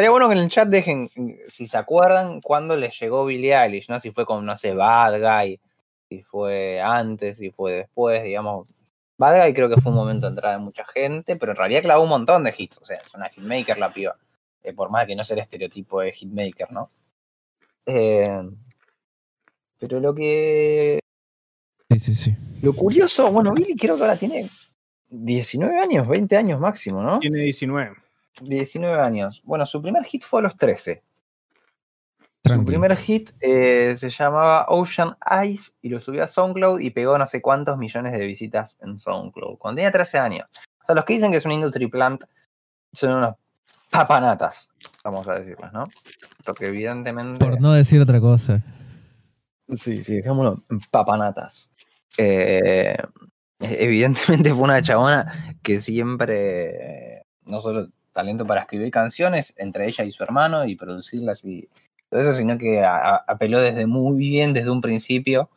estaría bueno que en el chat dejen, si se acuerdan, cuándo les llegó Billie Eilish, ¿no? Si fue con, no sé, Bad Guy, si fue antes, si fue después, digamos. Bad Guy creo que fue un momento de entrada de mucha gente, pero en realidad clavó un montón de hits, o sea, es una hitmaker la piba. Eh, por más que no sea el estereotipo de hitmaker, ¿no? Eh, pero lo que. Sí, sí, sí. Lo curioso, bueno, Billy creo que ahora tiene 19 años, 20 años máximo, ¿no? Tiene 19. 19 años. Bueno, su primer hit fue a los 13. Su primer hit eh, se llamaba Ocean Eyes y lo subió a SoundCloud y pegó no sé cuántos millones de visitas en SoundCloud. Cuando tenía 13 años. O sea, los que dicen que es un industry plant son unos papanatas, vamos a decirles, ¿no? Porque evidentemente... Por no decir otra cosa. Sí, sí, dejémoslo en papanatas. Eh, evidentemente fue una chabona que siempre, eh, no solo talento para escribir canciones entre ella y su hermano y producirlas y todo eso, sino que a- a- apeló desde muy bien, desde un principio,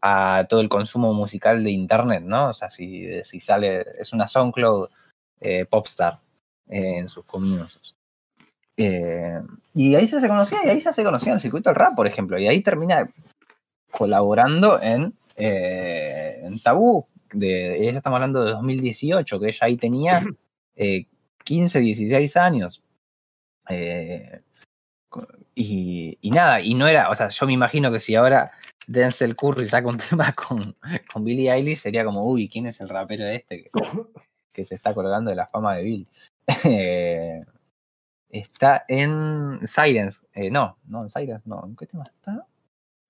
a todo el consumo musical de internet, ¿no? O sea, si, si sale, es una SoundCloud eh, popstar eh, en sus comienzos. Eh, y ahí se se conocía, y ahí se se conocía en el circuito del rap, por ejemplo, y ahí termina colaborando en, en Tabú. De, estamos hablando de 2018, que ella ahí tenía 15, 16 años. Eh, y, y nada, y no era, o sea, yo me imagino que si ahora Denzel Curry saca un tema con, con Billie Eilish, sería como, uy, ¿quién es el rapero este que, que se está colgando de la fama de Bill? Eh, está en Silence, eh, no, no, en Silence, no, ¿en qué tema está?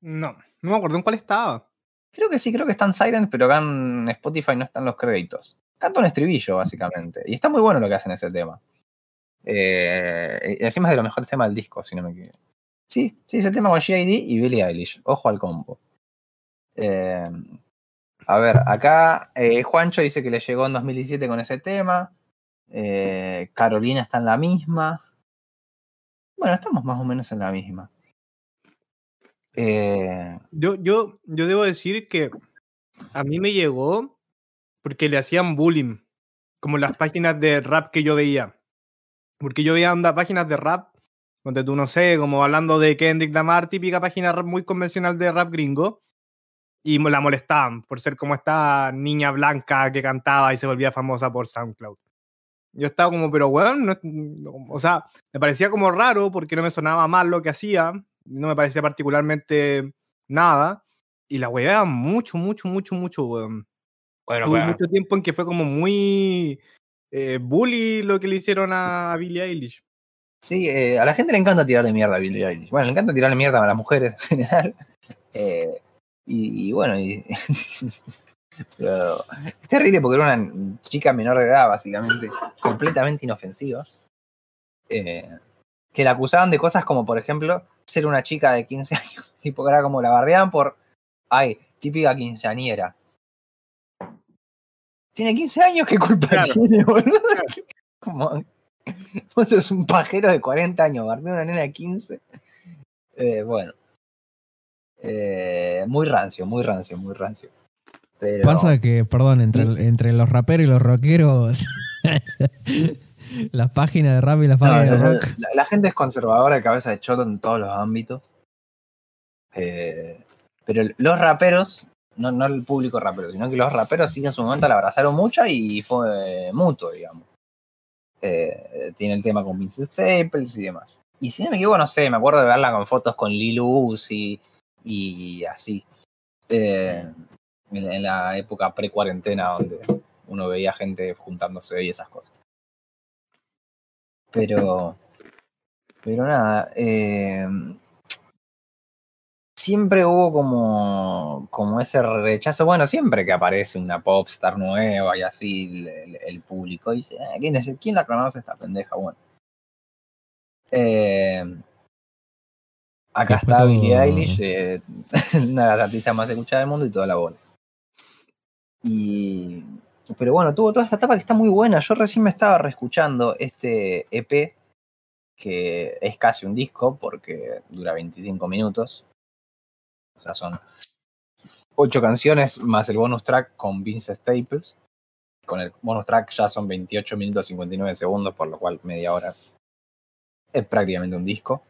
No, no me acuerdo en cuál estaba. Creo que sí, creo que está en Silent, pero acá en Spotify no están los créditos. Canta un estribillo, básicamente. Y está muy bueno lo que hacen ese tema. Eh, encima es de los mejores temas del disco, si no me equivoco. Sí, sí, ese tema con G.I.D. y Billie Eilish. Ojo al combo. Eh, a ver, acá eh, Juancho dice que le llegó en 2017 con ese tema. Eh, Carolina está en la misma. Bueno, estamos más o menos en la misma. Yo, yo, yo debo decir que a mí me llegó porque le hacían bullying, como las páginas de rap que yo veía. Porque yo veía onda, páginas de rap, donde tú no sé, como hablando de Kendrick Lamar, típica página muy convencional de rap gringo, y la molestaban por ser como esta niña blanca que cantaba y se volvía famosa por SoundCloud. Yo estaba como, pero bueno, o sea, me parecía como raro porque no me sonaba mal lo que hacía, no me parecía particularmente nada. Y la weá mucho, mucho, mucho, mucho, weón. Bueno, Hubo bueno, mucho tiempo en que fue como muy eh, bully lo que le hicieron a Billie Eilish. Sí, eh, a la gente le encanta tirarle mierda a Billie Eilish. Bueno, le encanta tirarle mierda a las mujeres en general. Eh, y, y bueno, y- pero es terrible porque era una chica menor de edad, básicamente, completamente inofensiva. eh, que la acusaban de cosas como, por ejemplo, ser una chica de 15 años. Tipo, que era como la bardeaban por, ay, típica quinceañera. Tiene 15 años, ¿qué culpa Claro. tiene, boludo? Como, vos sos un pajero de 40 años, bardea una nena de 15. Eh, bueno. Eh, muy rancio, muy rancio, muy rancio. Pero, Pasa que, perdón, entre, entre los raperos y los rockeros, las páginas de rap y las no, páginas de la, rock. la- la gente es conservadora de cabeza de choto en todos los ámbitos. Eh, pero los raperos, no, no el público rapero, sino que los raperos sí en su momento la abrazaron mucho y fue mutuo, digamos. Eh, tiene el tema con Vince Staples y demás. Y si no me equivoco, no sé, me acuerdo de verla con fotos con Lil Uzi y así. Eh, en, en la época pre-cuarentena donde uno veía gente juntándose y esas cosas. Pero, pero nada, eh, siempre hubo como, como ese rechazo. Bueno, siempre que aparece una popstar nueva y así, el, público dice, "Ah, ¿quién, es, ¿quién la conoce esta pendeja? Bueno. Eh, acá Después está Billie Eilish, eh, una de las artistas más escuchadas del mundo y toda la bola. Y, pero bueno, tuvo toda esta etapa que está muy buena. Yo recién me estaba reescuchando este EP, que es casi un disco porque dura 25 minutos. O sea, son ocho canciones más el bonus track con Vince Staples. Con el bonus track ya son 28 minutos 59 segundos, por lo cual media hora. es prácticamente un disco.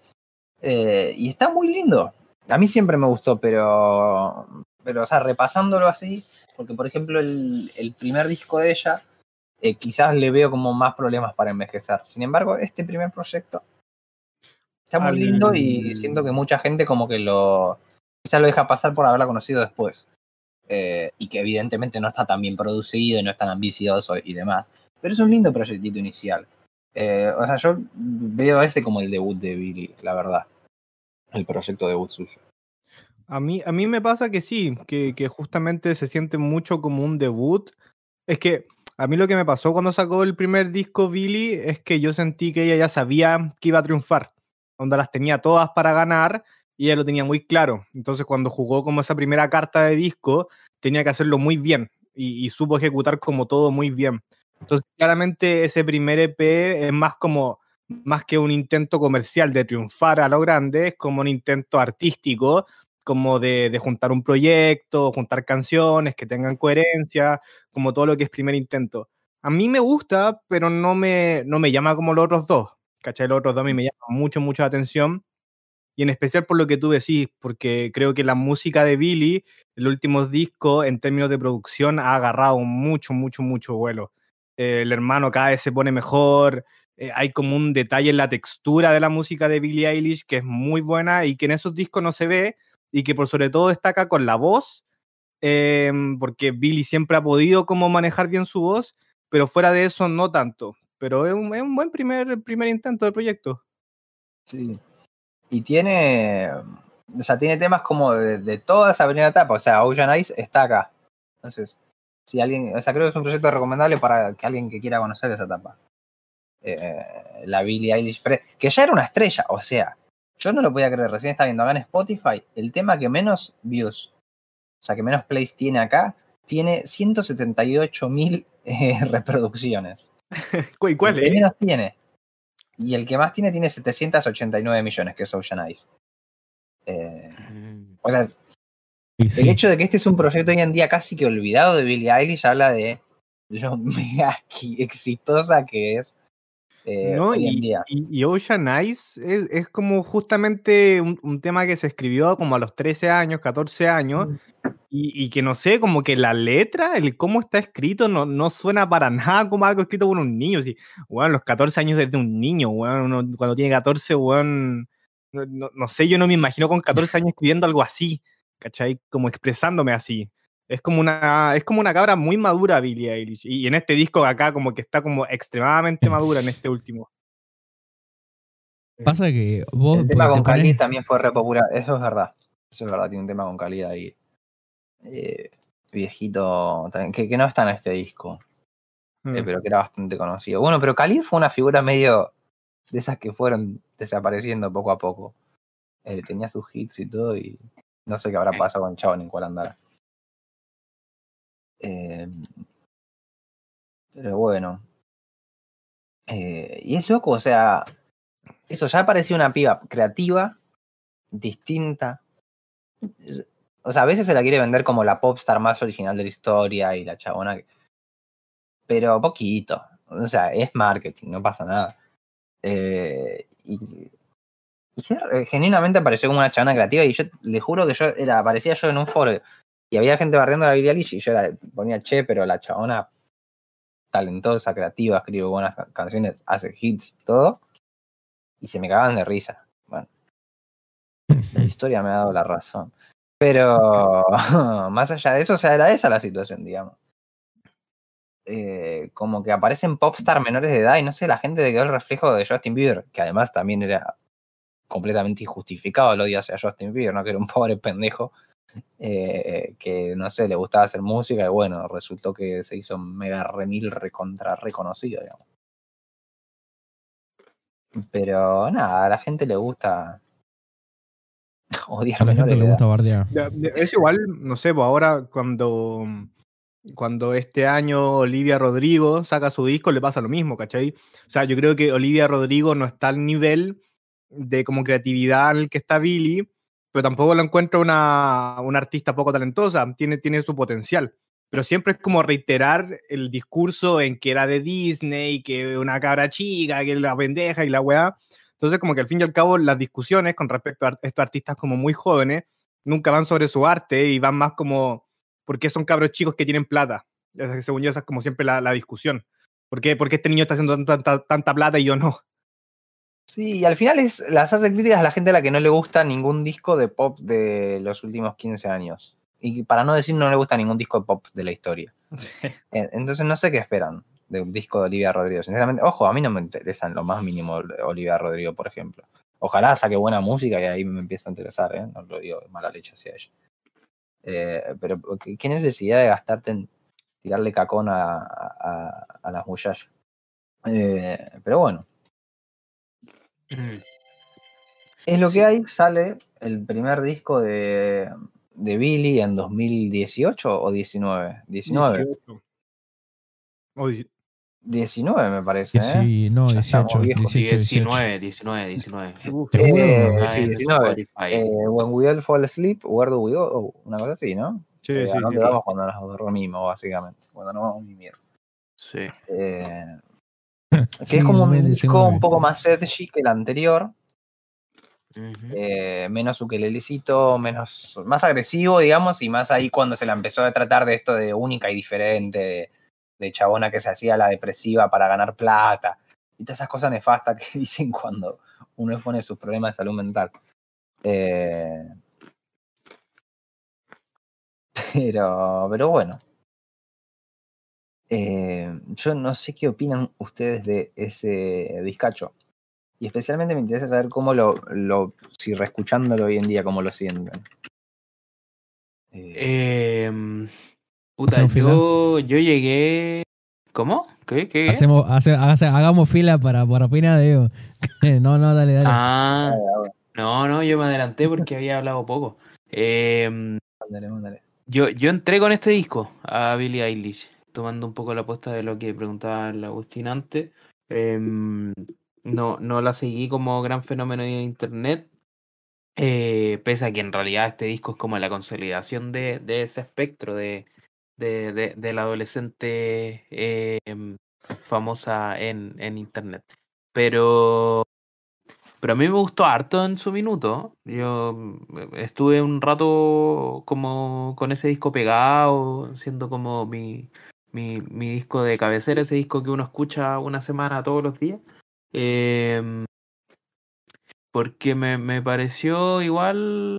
Eh, y está muy lindo. A mí siempre me gustó, pero, pero o sea, repasándolo así, porque por ejemplo el, el primer disco de ella, eh, quizás le veo como más problemas para envejecer. Sin embargo, este primer proyecto está muy lindo y siento que mucha gente como que lo quizás lo deja pasar por haberla conocido después. Eh, y que evidentemente no está tan bien producido y no es tan ambicioso y demás. Pero es un lindo proyectito inicial. Eh, o sea, yo veo ese como el debut de Billy, la verdad. El proyecto debut suyo. A mí, a mí me pasa que sí, que, justamente se siente mucho como un debut. Es que a mí lo que me pasó cuando sacó el primer disco Billy es que yo sentí que ella ya sabía que iba a triunfar. Onda las tenía todas para ganar y ella lo tenía muy claro. Entonces cuando jugó como esa primera carta de disco, tenía que hacerlo muy bien y, y supo ejecutar como todo muy bien. Entonces claramente ese primer EP es más como más que un intento comercial de triunfar a lo grande, es como un intento artístico, como de, de juntar un proyecto, juntar canciones que tengan coherencia, como todo lo que es primer intento. A mí me gusta, pero no me, no me llama como los otros dos. ¿Cachai? Los otros dos a mí me llaman mucho, mucho la atención. Y en especial por lo que tú decís, porque creo que la música de Billy, el último disco, en términos de producción, ha agarrado mucho, mucho, mucho vuelo. Eh, el hermano cada vez se pone mejor, eh, hay como un detalle en la textura de la música de Billie Eilish que es muy buena y que en esos discos no se ve y que por sobre todo destaca con la voz, eh, porque Billie siempre ha podido como manejar bien su voz, pero fuera de eso no tanto. Pero es un, es un buen primer, primer intento del proyecto. Sí. Y tiene. O sea, tiene temas como de, de toda esa primera etapa. O sea, Ocean Eyes está acá. Entonces, si alguien. O sea, creo que es un proyecto recomendable para que alguien que quiera conocer esa etapa. Eh, la Billie Eilish. pre- que ya era una estrella. O sea, yo no lo podía creer. Recién estaba viendo acá en Spotify. El tema que menos views. O sea, que menos plays tiene acá. Tiene 178 mil reproducciones. ¿Y cuál es? menos tiene. Y el que más tiene tiene 789 millones, que es Ocean Eyes. Eh, o sea, el hecho de que este es un proyecto hoy en día casi que olvidado de Billie Eilish habla de lo mega exitosa que es eh, No, hoy en y, día. y- y Ocean Eyes es, es como justamente un, un tema que se escribió como a los 13 años, 14 años, y, y que no sé, como que la letra, el cómo está escrito, no, no suena para nada como algo escrito por un niño. Sí, bueno, los 14 años desde un niño, weón, uno cuando tiene 14, weón, no, no- no sé, yo no me imagino con 14 años escribiendo algo así, ¿cachai? Como expresándome así. Es como una, es como una cabra muy madura, Billie Eilish. Y en este disco de acá, como que está como extremadamente madura en este último. Pasa que vos El tema te con pones- Khalid también fue re popular. Eso es verdad. Eso es verdad, tiene un tema con Khalid ahí. eh, viejito, que, que no está en este disco. eh, Mm. pero que era bastante conocido. Bueno, pero Khalid fue una figura medio de esas que fueron desapareciendo poco a poco. Eh, tenía sus hits y todo, y no sé qué habrá pasado con el chavo ni en cuál andará. Eh, pero bueno. Eh, y es loco, o sea, eso ya parecía una piba creativa, distinta. O sea, a veces se la quiere vender como la popstar más original de la historia y la chabona que pero poquito. O sea, es marketing, no pasa nada. Eh, y, y genuinamente apareció como una chabona creativa y yo le juro que yo era, aparecía yo en un foro y había gente barriendo la Billie Eilish y yo era- ponía che, pero la chabona talentosa, creativa, escribe buenas ca- canciones, hace hits, todo. Y se me cagaban de risa. Bueno, la historia me ha dado la razón. Pero más allá de eso, o sea, era esa la situación, digamos. Eh, como que aparecen popstar menores de edad y no sé, la gente le quedó el reflejo de Justin Bieber, que además también era completamente injustificado el odio hacia Justin Bieber, ¿no? Que era un pobre pendejo eh, que, no sé, le gustaba hacer música y bueno, resultó que se hizo mega remil recontra reconocido, digamos. Pero nada, a la gente le gusta odiar A la gente le gusta bardear. Es igual, no sé, pues ahora cuando, cuando este año Olivia Rodrigo saca su disco le pasa lo mismo, ¿cachai? O sea, yo creo que Olivia Rodrigo no está al nivel de como creatividad al que está Billy, pero tampoco lo encuentro una, una artista poco talentosa, tiene, tiene su potencial. Pero siempre es como reiterar el discurso en que era de Disney, que una cabra chica, que la pendeja y la weá. Entonces, como que al fin y al cabo, las discusiones con respecto a estos artistas como muy jóvenes nunca van sobre su arte y van más como, ¿por qué son cabros chicos que tienen plata? Según yo, esa es como siempre la, la discusión. ¿Por qué, ¿Por qué este niño está haciendo tanta, tanta plata y yo no? Sí, y al final es, las hace críticas a la gente a la que no le gusta ningún disco de pop de los últimos 15 años. Y para no decir no le gusta ningún disco de pop de la historia. Entonces no sé qué esperan de un disco de Olivia Rodrigo. Sinceramente, ojo, a mí no me interesa en lo más mínimo Olivia Rodrigo, por ejemplo. Ojalá saque buena música y ahí me empieza a interesar, ¿eh? No lo digo de mala leche hacia ella. Eh, pero ¿qué necesidad de gastarte en tirarle cacón a, a, las muchachas? Eh, pero bueno. Es lo que hay, sale el primer disco de, de Billy en 2018 o 19. 19. 19 me parece. ¿eh? Sí, no, 18, 18, 19, 19, 19. Eh, sí, 19. Eh, when we all fall asleep, where do we go? Oh, una cosa así, ¿no? Sí, eh, sí, ¿A dónde sí, vamos cuando nos dormimos, básicamente? Cuando nos vamos a mimir. Sí. Que sí, es como un disco un poco más edgy que el anterior. Uh -huh. eh, menos ukelelecito, menos, más agresivo, digamos, y más ahí cuando se la empezó a tratar de esto de única y diferente, de, de chabona que se hacía la depresiva para ganar plata, y todas esas cosas nefastas que dicen cuando uno expone sus problemas de salud mental. Eh, pero, pero bueno. Eh, yo no sé qué opinan ustedes de ese discacho. Y especialmente me interesa saber cómo lo, lo si reescuchándolo hoy en día, cómo lo sienten. Eh, eh, puta, yo, yo llegué. ¿Cómo? ¿Qué? ¿Qué? Hacemos, hace, hace, hagamos fila para, para opinar de no, no, dale, dale. Ah, no, no, yo me adelanté porque había hablado poco. Eh, mándale. Yo, yo entré con este disco a Billie Eilish, tomando un poco la apuesta de lo que preguntaba el Agustín antes. Eh, no, no la seguí como gran fenómeno de internet, eh, pese a que en realidad este disco es como la consolidación de, de ese espectro de, de, de, de la adolescente eh, famosa en, en internet. Pero, pero a mí me gustó harto en su minuto. Yo estuve un rato como con ese disco pegado, siendo como mi, mi, mi disco de cabecera, ese disco que uno escucha una semana todos los días. Eh, porque me, me, pareció igual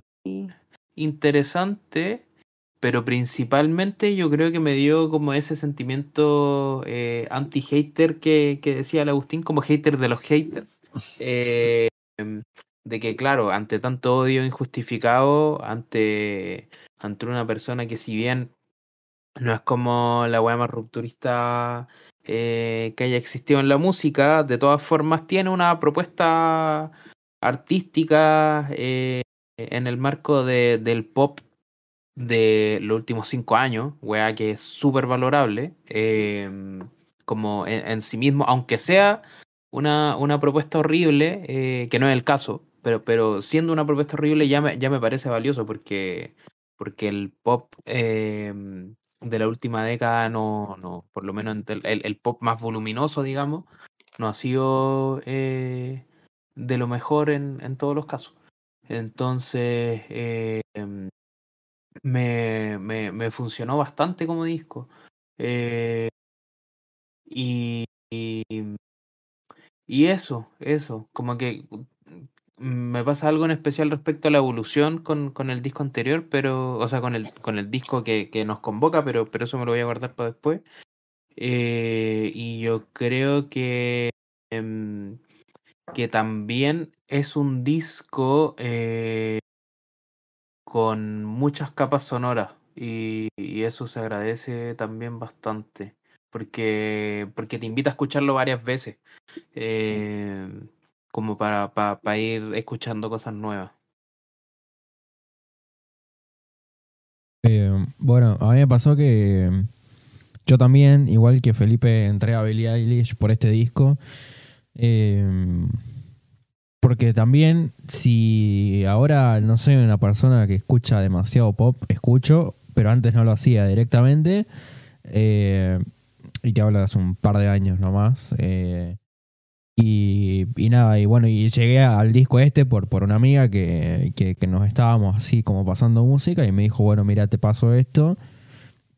interesante, pero principalmente yo creo que me dio como ese sentimiento eh, anti-hater que, que, decía el Agustín, como hater de los haters. Eh, de que, claro, ante tanto odio injustificado, ante, ante una persona que si bien no es como la weá más rupturista eh, que haya existido en la música, de todas formas tiene una propuesta artística eh, en el marco de, del pop de los últimos cinco años, weá que es súper valorable, eh, como en, sí mismo, aunque sea una, una propuesta horrible, eh, que no es el caso, pero, pero siendo una propuesta horrible ya me, ya me parece valioso porque, porque el pop de la última década no, no por lo menos el, el pop más voluminoso, digamos, no ha sido eh, de lo mejor en, en, todos los casos. Entonces, eh, me, me, me, funcionó bastante como disco. Eh, y, y, eso, eso, como que me pasa algo en especial respecto a la evolución con, con el disco anterior, pero, o sea, con el, con el disco que, que nos convoca, pero, pero eso me lo voy a guardar para después. Eh, y yo creo que, eh, que también es un disco eh, con muchas capas sonoras y, y, eso se agradece también bastante porque, porque te invita a escucharlo varias veces. Eh, como para, para, para ir escuchando cosas nuevas. Eh, bueno, a mí me pasó que yo también, igual que Felipe, entré a Billie Eilish por este disco. Eh, porque también, si ahora no soy una persona que escucha demasiado pop, escucho, pero antes no lo hacía directamente. Eh, y te hablo de hace un par de años nomás. Eh, Y, y nada, y bueno, y llegué al disco este por, por una amiga que, que, nos estábamos así como pasando música y me dijo, bueno, mira, te paso esto.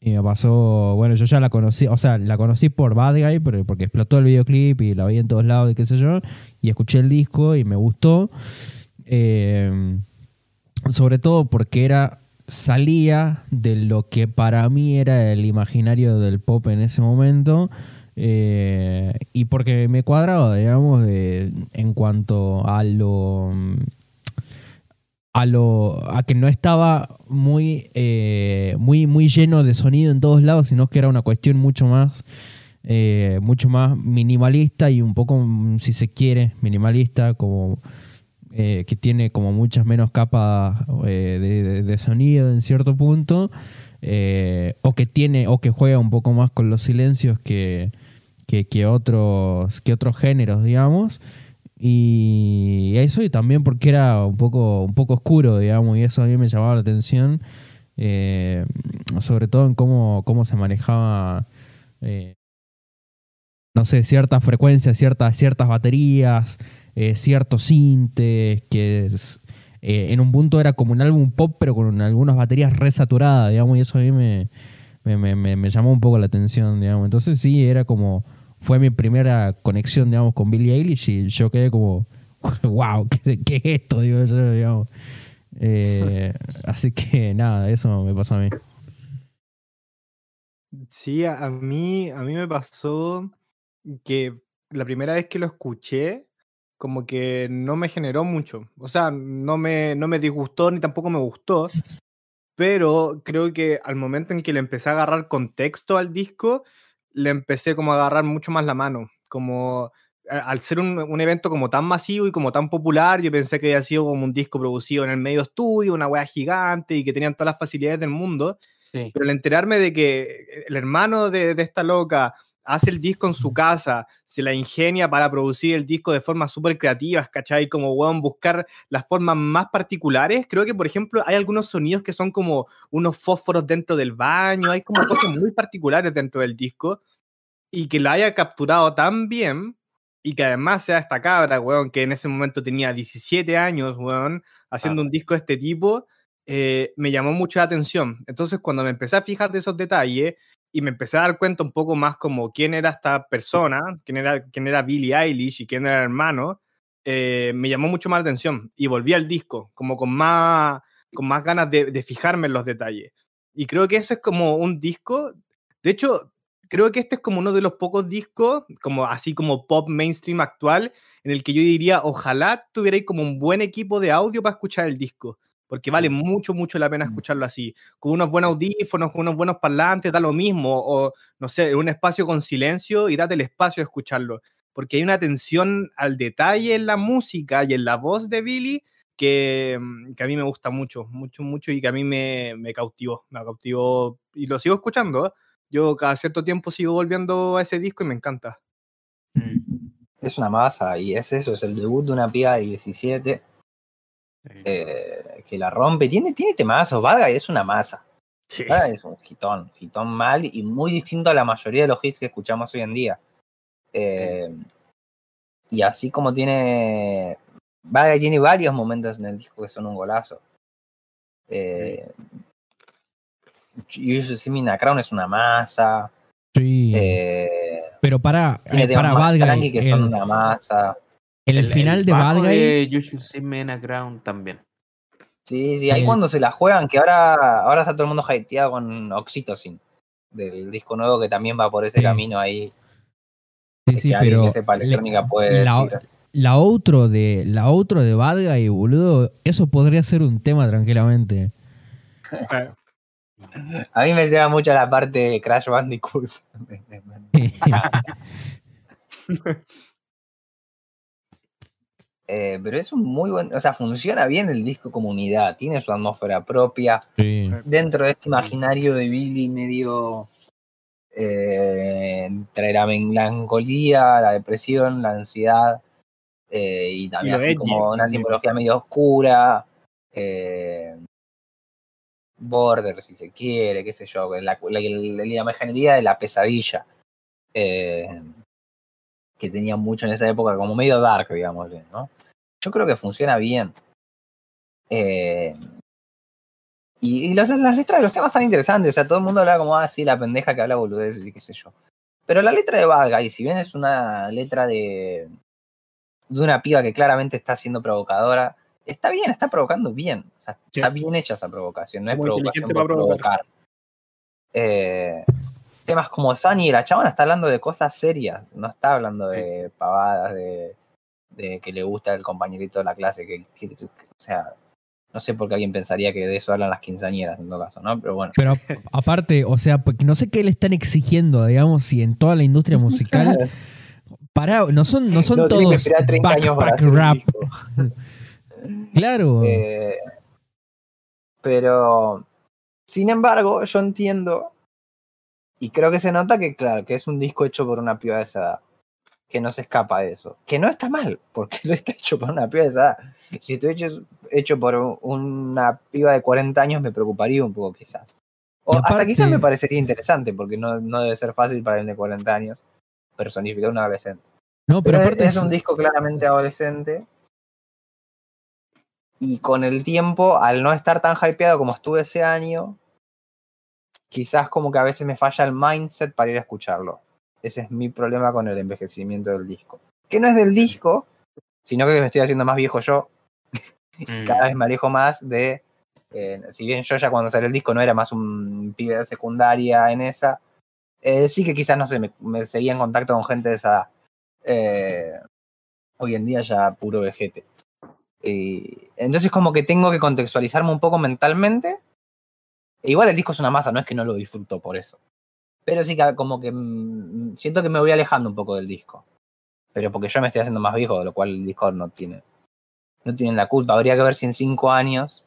Y me pasó, bueno, yo ya la conocí, o sea, la conocí por Bad Guy, porque explotó el videoclip y la vi en todos lados y qué sé yo, y escuché el disco y me gustó. Eh, sobre todo porque era salía de lo que para mí era el imaginario del pop en ese momento eh, y porque me cuadraba, digamos, de- en cuanto a lo a lo a que no estaba muy eh, muy muy lleno de sonido en todos lados, sino que era una cuestión mucho más eh, mucho más minimalista y un poco, si se quiere, minimalista, como que tiene como muchas menos capas de, sonido en cierto punto, o que tiene, o que juega un poco más con los silencios que, que, que otros, que otros géneros, digamos. Y eso, y también porque era un poco, un poco oscuro, digamos, y eso a mí me llamaba la atención, eh, sobre todo en cómo, cómo se manejaba eh, no sé, ciertas frecuencias, ciertas, ciertas baterías, eh, ciertos sintes, que eh, en un punto era como un álbum pop, pero con algunas baterías resaturadas, digamos, y eso a mí me, me- me- me llamó un poco la atención, digamos. Entonces sí, era como, fue mi primera conexión, digamos, con Billie Eilish y yo quedé como, wow, ¿qué, es esto? Digo. Eh, así que nada, eso me pasó a mí. Sí, a, a mí, a mí me pasó que la primera vez que lo escuché, como que no me generó mucho. O sea, no me, no me disgustó ni tampoco me gustó. Pero creo que al momento en que le empecé a agarrar contexto al disco, le empecé como a agarrar mucho más la mano. Como al ser un, un evento como tan masivo y como tan popular, yo pensé que había sido como un disco producido en el medio estudio, una wea gigante y que tenían todas las facilidades del mundo. Sí. Pero al enterarme de que el hermano de, de esta loca hace el disco en su casa, se la ingenia para producir el disco de formas súper creativas, ¿cachai? Como, weón, buscar las formas más particulares. Creo que, por ejemplo, hay algunos sonidos que son como unos fósforos dentro del baño, hay como cosas muy particulares dentro del disco. Y que la haya capturado tan bien, y que además sea esta cabra, weón, que en ese momento tenía 17 años, weón, haciendo un disco de este tipo, eh, me llamó mucho la atención. Entonces, cuando me empecé a fijar de esos detalles y me empecé a dar cuenta un poco más como quién era esta persona, quién era, quién era Billie Eilish y quién era el hermano, eh, me llamó mucho más la atención y volví al disco, como con más, con más ganas de, de fijarme en los detalles. Y creo que eso es como un disco, de hecho, creo que este es como uno de los pocos discos, como así como pop mainstream actual, en el que yo diría, ojalá tuvierais como un buen equipo de audio para escuchar el disco, porque vale mucho, mucho la pena Mm. escucharlo así, con unos buenos audífonos, con unos buenos parlantes, da lo mismo, o no sé, en un espacio con silencio y date el espacio de escucharlo, porque hay una atención al detalle en la música y en la voz de Billy que, mm, que a mí me gusta mucho, mucho, mucho y que a mí me, me cautivó, me cautivó y lo sigo escuchando. ¿eh? Yo cada cierto tiempo sigo volviendo a ese disco y me encanta. Mm. Es una masa y es eso, es el debut de una piba de 17 Sí. Eh, que la rompe. Tiene, tiene temazos, Vaga y es una masa. Sí. Es un hitón, hitón mal y muy distinto a la mayoría de los hits que escuchamos hoy en día. Eh, y así como tiene. Vaga tiene varios momentos en el disco que son un golazo. Eh, You Should See Me in a Crown es una masa. Sí. Eh, pero para, eh, para tranqui que son el, una masa. El final de Bad Guy. de You Should See Me in a Crown también. Sí, sí, ahí Eh. cuando se la juegan, que ahora, ahora está todo el mundo hypeado con Oxytocin, del disco nuevo que también va por ese Sí. camino ahí. Sí, sí, que alguien pero que sepa le- electrónica puede la, decir. la otro de la otro de Bad Guy, boludo, eso podría ser un tema tranquilamente. A mí me llega mucho la parte de Crash Bandicoot. Eh, pero es un muy buen, o sea, funciona bien el disco como unidad, tiene su atmósfera propia, Sí. dentro de este imaginario de Billy medio eh, entre la melancolía, la depresión, la ansiedad eh, y también lo así edgy como una simbología medio oscura, eh, border si se quiere, qué sé yo, la, la, la, la imaginería de la pesadilla. Eh, que tenía mucho en esa época, como medio dark, digamos, ¿no? Yo creo que funciona bien. Eh, y, y las, las letras de los temas están interesantes, o sea, todo el mundo habla como, ah, sí, la pendeja que habla boludeces y qué sé yo. Pero la letra de Bad Guy, si bien es una letra de, de una piba que claramente está siendo provocadora, está bien, está provocando bien. O sea, Sí. está bien hecha esa provocación, no es Muy provocación inteligente por para provocar. provocar. Eh, temas como Sunny, la chabona está hablando de cosas serias, no está hablando de pavadas, de, de que le gusta el compañerito de la clase, que, que- que- o sea, no sé por qué alguien pensaría que de eso hablan las quinceañeras en todo caso, ¿no? Pero bueno. Pero aparte, o sea, no sé qué le están exigiendo, digamos, si en toda la industria musical. Para, no son, no son No, todos esperar 30 años para rap. Claro. Eh, pero, sin embargo, yo entiendo y creo que se nota que, claro, que es un disco hecho por una piba de esa edad, que no se escapa de eso. Que no está mal, porque no está hecho por una piba de esa edad. Si estoy hecho, hecho por un- una piba de 40 años, me preocuparía un poco, quizás. O hasta quizás me parecería interesante, porque no, no debe ser fácil para alguien de 40 años personificar a un adolescente. no, pero, Pero es, es un disco claramente adolescente. Y con el tiempo, al no estar tan hypeado como estuve ese año, quizás como que a veces me falla el mindset para ir a escucharlo. Ese es mi problema con el envejecimiento del disco. Que no es del disco, sino que me estoy haciendo más viejo yo. Mm. Cada vez me alejo más de. eh, si bien yo ya cuando salió el disco no era más un pibe de secundaria en esa, eh, sí que quizás, no sé, me, me seguía en contacto con gente de esa edad. Eh, hoy en día ya puro vejete. Y entonces como que tengo que contextualizarme un poco mentalmente. Igual el disco es una masa, no es que no lo disfruto por eso. Pero sí que como que mm, siento que me voy alejando un poco del disco. Pero porque yo me estoy haciendo más viejo, lo cual el disco no tiene, no tiene la culpa. Habría que ver si en cinco años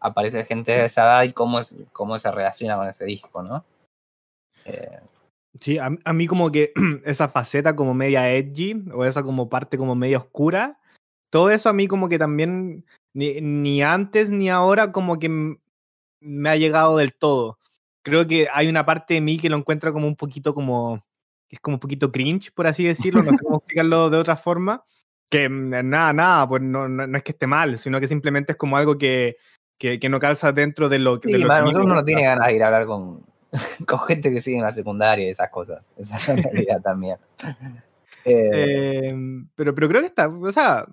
aparece gente de esa edad y cómo, cómo se relaciona con ese disco, ¿no? Eh, Sí, a, mí como que esa faceta como media edgy o esa como parte como media oscura, todo eso a mí como que también ni, antes ni ahora como que me ha llegado del todo. Creo que hay una parte de mí que lo encuentra como un poquito como, que es como un poquito cringe, por así decirlo, no sé cómo explicarlo de otra forma, que nada, nada, pues no, no, no es que esté mal, sino que simplemente es como algo que, que, que no calza dentro de lo, de sí, lo man, que uno no tiene ganas de ir a hablar con, con gente que sigue en la secundaria y esas cosas. Esa realidad también. Eh, Eh, pero, pero creo que está, o sea,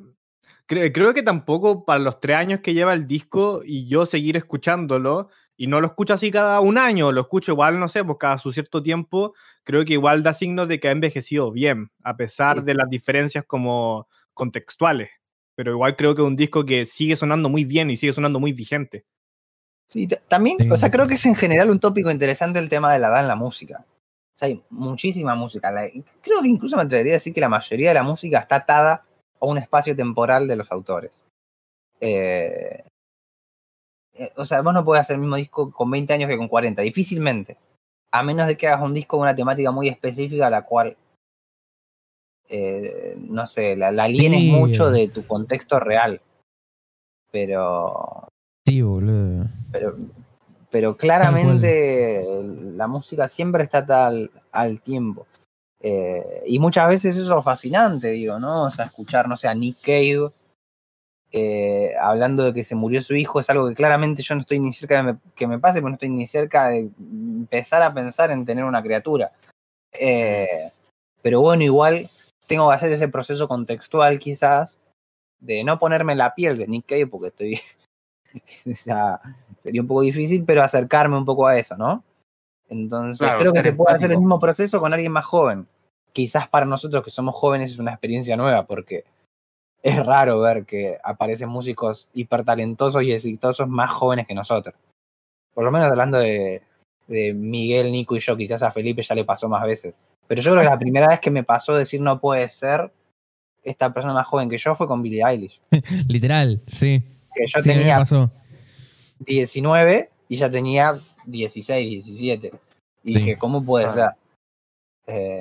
creo, creo que tampoco para los tres años que lleva el disco y yo seguir escuchándolo, y no lo escucho así cada un año, lo escucho igual, no sé, pues cada su cierto tiempo, creo que igual da signos de que ha envejecido bien, a pesar Sí. de las diferencias como contextuales. Pero igual creo que es un disco que sigue sonando muy bien y sigue sonando muy vigente. Sí, también, Sí. o sea, creo que es en general un tópico interesante el tema de la edad en la música. O sea, hay muchísima música. La- creo que incluso me atrevería a decir que la mayoría de la música está atada a un espacio temporal de los autores. Eh, eh, o sea, vos no podés hacer el mismo disco con 20 años que con 40, difícilmente. A menos de que hagas un disco con una temática muy específica a la cual, eh, no sé, la, la alienes Sí. mucho de tu contexto real. Pero Sí, boludo. pero, pero claramente la música siempre está tal al tiempo. Eh, y muchas veces eso es fascinante, digo, ¿no? O sea, escuchar, no sé, a Nick Cave eh, hablando de que se murió su hijo es algo que claramente yo no estoy ni cerca de que me pase, porque no estoy ni cerca de empezar a pensar en tener una criatura. Eh, pero bueno, igual tengo que hacer ese proceso contextual quizás de no ponerme la piel de Nick Cave porque estoy sería un poco difícil, pero acercarme un poco a eso, ¿no? Entonces, Claro, creo que se puede hacer el mismo proceso con alguien más joven. Quizás para nosotros que somos jóvenes es una experiencia nueva, porque es raro ver que aparecen músicos hipertalentosos y exitosos más jóvenes que nosotros. Por lo menos hablando de, de Miguel, Nico y yo, quizás a Felipe ya le pasó más veces. Pero yo creo que la primera vez que me pasó decir no puede ser esta persona más joven que yo fue con Billie Eilish. Literal, sí. Que yo Sí, tenía pasó. 19 y ya tenía 16, 17. Y Sí. dije, ¿cómo puede Ah. ser? Eh,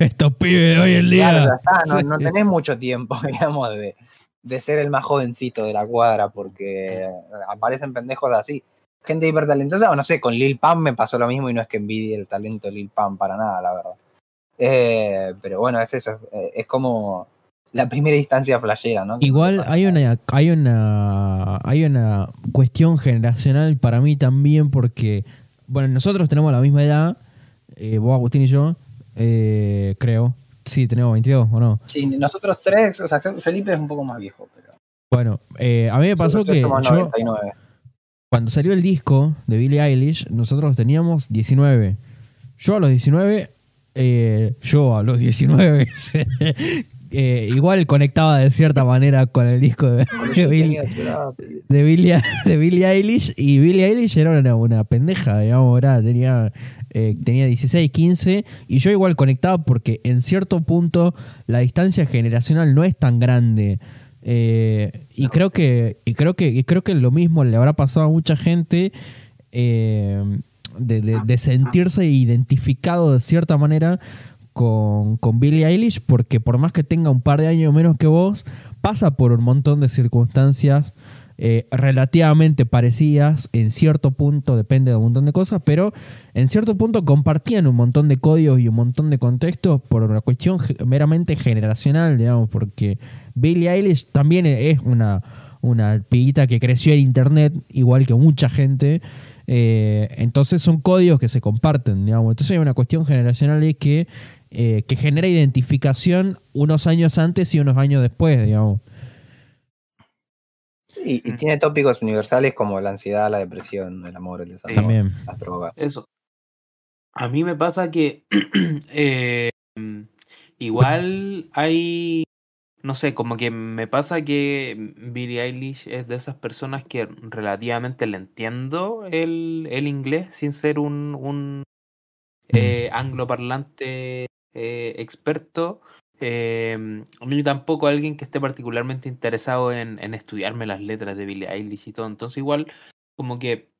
Estos pibes de hoy en día. claro, ya está, no, tenés mucho tiempo, digamos, de, de ser el más jovencito de la cuadra, porque aparecen pendejos así. Gente hipertalentosa, o no sé, con Lil Pam me pasó lo mismo y no es que envidie el talento de Lil Pam para nada, la verdad. Eh, pero bueno, es eso, eh, es como la primera instancia flashera, ¿no? Igual hay una, hay una, hay una cuestión generacional para mí también porque, bueno, nosotros tenemos la misma edad, eh, vos, Agustín y yo, eh, creo. Sí, tenemos 22, ¿o no? Sí, nosotros tres, o sea, Felipe es un poco más viejo, pero... Bueno, eh, a mí me pasó nosotros que somos yo, 99. cuando salió el disco de Billie Eilish, nosotros teníamos 19. Yo a los 19, eh, yo a los 19, eh, igual conectaba de cierta manera con el disco de, de de Billie, de Billie Eilish. Y Billie Eilish era una, una pendeja, digamos, era- tenía, eh, tenía 16, 15 y yo igual conectaba porque en cierto punto la distancia generacional no es tan grande. Eh, y creo que y creo que y creo que lo mismo le habrá pasado a mucha gente eh, de sentirse identificado de cierta manera con, con Billie Eilish porque por más que tenga un par de años menos que vos pasa por un montón de circunstancias eh, relativamente parecidas en cierto punto, depende de un montón de cosas, pero en cierto punto compartían un montón de códigos y un montón de contextos por una cuestión meramente generacional, digamos, porque Billie Eilish también es una, una que creció en internet, igual que mucha gente, eh, entonces son códigos que se comparten, digamos, entonces hay una cuestión generacional ahí que, eh, que genera identificación unos años antes y unos años después, digamos. Y, y tiene tópicos universales como la ansiedad, la depresión, el amor, el desamor, También. las drogas. Eso. A mí me pasa que eh, igual hay, no sé, como que me pasa que Billie Eilish es de esas personas que relativamente le entiendo el, el inglés sin ser un, un eh, angloparlante eh, experto. Eh, a mí tampoco alguien que esté particularmente interesado en, en estudiarme las letras de Billie Eilish y todo. Entonces igual como que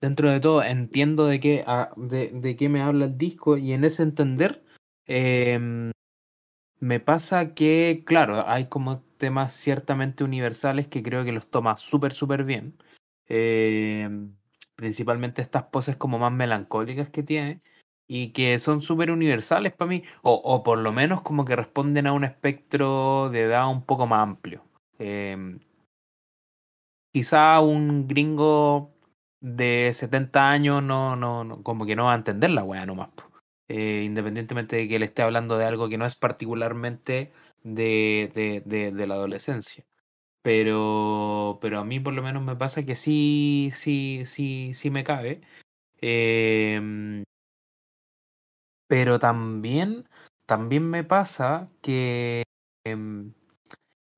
dentro de todo entiendo de qué, ah, de, de qué me habla el disco y en ese entender em, me pasa que, claro, hay como temas ciertamente universales que creo que los toma súper, súper bien. Em, principalmente estas poses como más melancólicas que tiene y que son súper universales para mí, o, o por lo menos como que responden a un espectro de edad un poco más amplio. Em, quizá un gringo de 70 años no, no, como que no va a entender la weá nomás. Eh, independientemente de que él esté hablando de algo que no es particularmente de, de, de, la adolescencia. Pero, pero a mí por lo menos me pasa que sí, sí, sí, sí me cabe. Em, pero también, también me pasa que, em,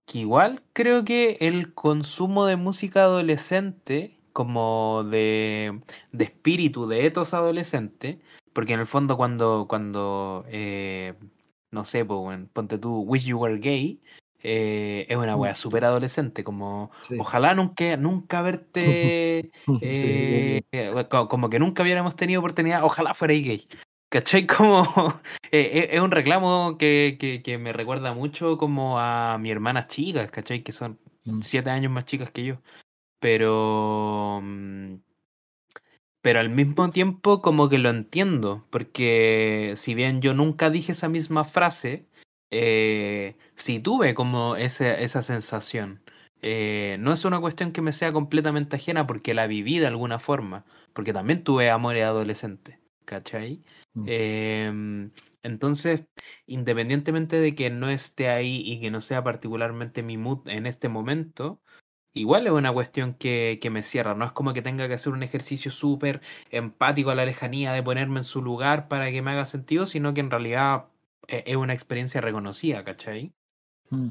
que igual creo que el consumo de música adolescente, como de, de espíritu, de etos adolescente, porque en el fondo cuando, cuando eh, no sé, ponte tú, Wish You Were Gay, eh, es una wea súper adolescente, como Sí. ojalá nunca, nunca verte Sí, sí, sí, eh, eh, co- como que nunca hubiéramos tenido oportunidad, ojalá fuera gay. ¿Cachai? Como eh, eh, es un reclamo que, que, que me recuerda mucho como a mi hermanas chicas, ¿cachai? Que son Mm. siete años más chicas que yo. Pero mm, pero al mismo tiempo como que lo entiendo, porque si bien yo nunca dije esa misma frase, eh, sí tuve como ese, esa sensación. Eh, no es una cuestión que me sea completamente ajena porque la viví de alguna forma, porque también tuve amores adolescentes, ¿cachai? Mm. Em, entonces, independientemente de que no esté ahí y que no sea particularmente mi mood en este momento, igual es una cuestión que, que me cierra. No es como que tenga que hacer un ejercicio súper empático a la lejanía de ponerme en su lugar para que me haga sentido, sino que en realidad eh, es una experiencia reconocida, ¿cachai? Mm.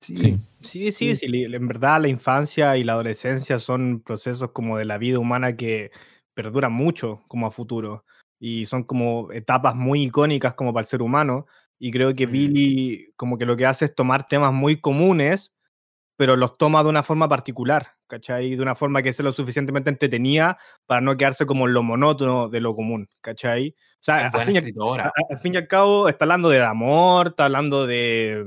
Sí. Sí. Sí, sí, sí, en verdad la infancia y la adolescencia son procesos como de la vida humana que perduran mucho como a futuro y son como etapas muy icónicas como para el ser humano y creo que Mm. Billy como que lo que hace es tomar temas muy comunes pero los toma de una forma particular, ¿cachai? De una forma que sea lo suficientemente entretenida para no quedarse como lo monótono de lo común, ¿cachai? O sea, al fin, al fin y al cabo está hablando del amor, está hablando de,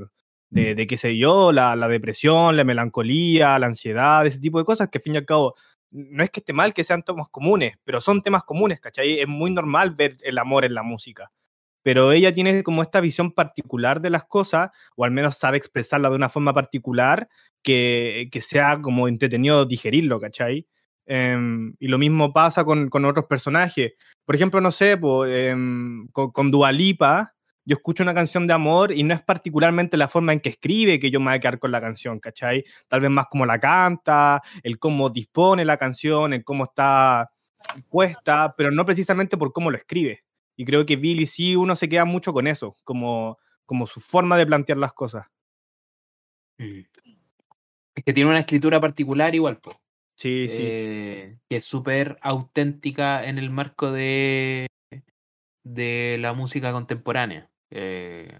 de, de qué sé yo, la, la depresión, la melancolía, la ansiedad, ese tipo de cosas que al fin y al cabo no es que esté mal que sean temas comunes, pero son temas comunes, ¿cachai? Es muy normal ver el amor en la música. pero ella tiene como esta visión particular de las cosas, o al menos sabe expresarla de una forma particular que, que sea como entretenido digerirlo, ¿cachai? Em, y lo mismo pasa con, con, otros personajes. Por ejemplo, no sé, pues, con, con Dualipa, yo escucho una canción de amor y no es particularmente la forma en que escribe que yo me voy a quedar con la canción, ¿cachai? Tal vez más como la canta, el cómo dispone la canción, el cómo está puesta, pero no precisamente por cómo lo escribe. Y creo que Billy sí uno se queda mucho con eso, como, como su forma de plantear las cosas. Mm. Es que tiene una escritura particular igual, pues. Sí, sí. Eh, que es súper auténtica en el marco de, de la música contemporánea. Eh,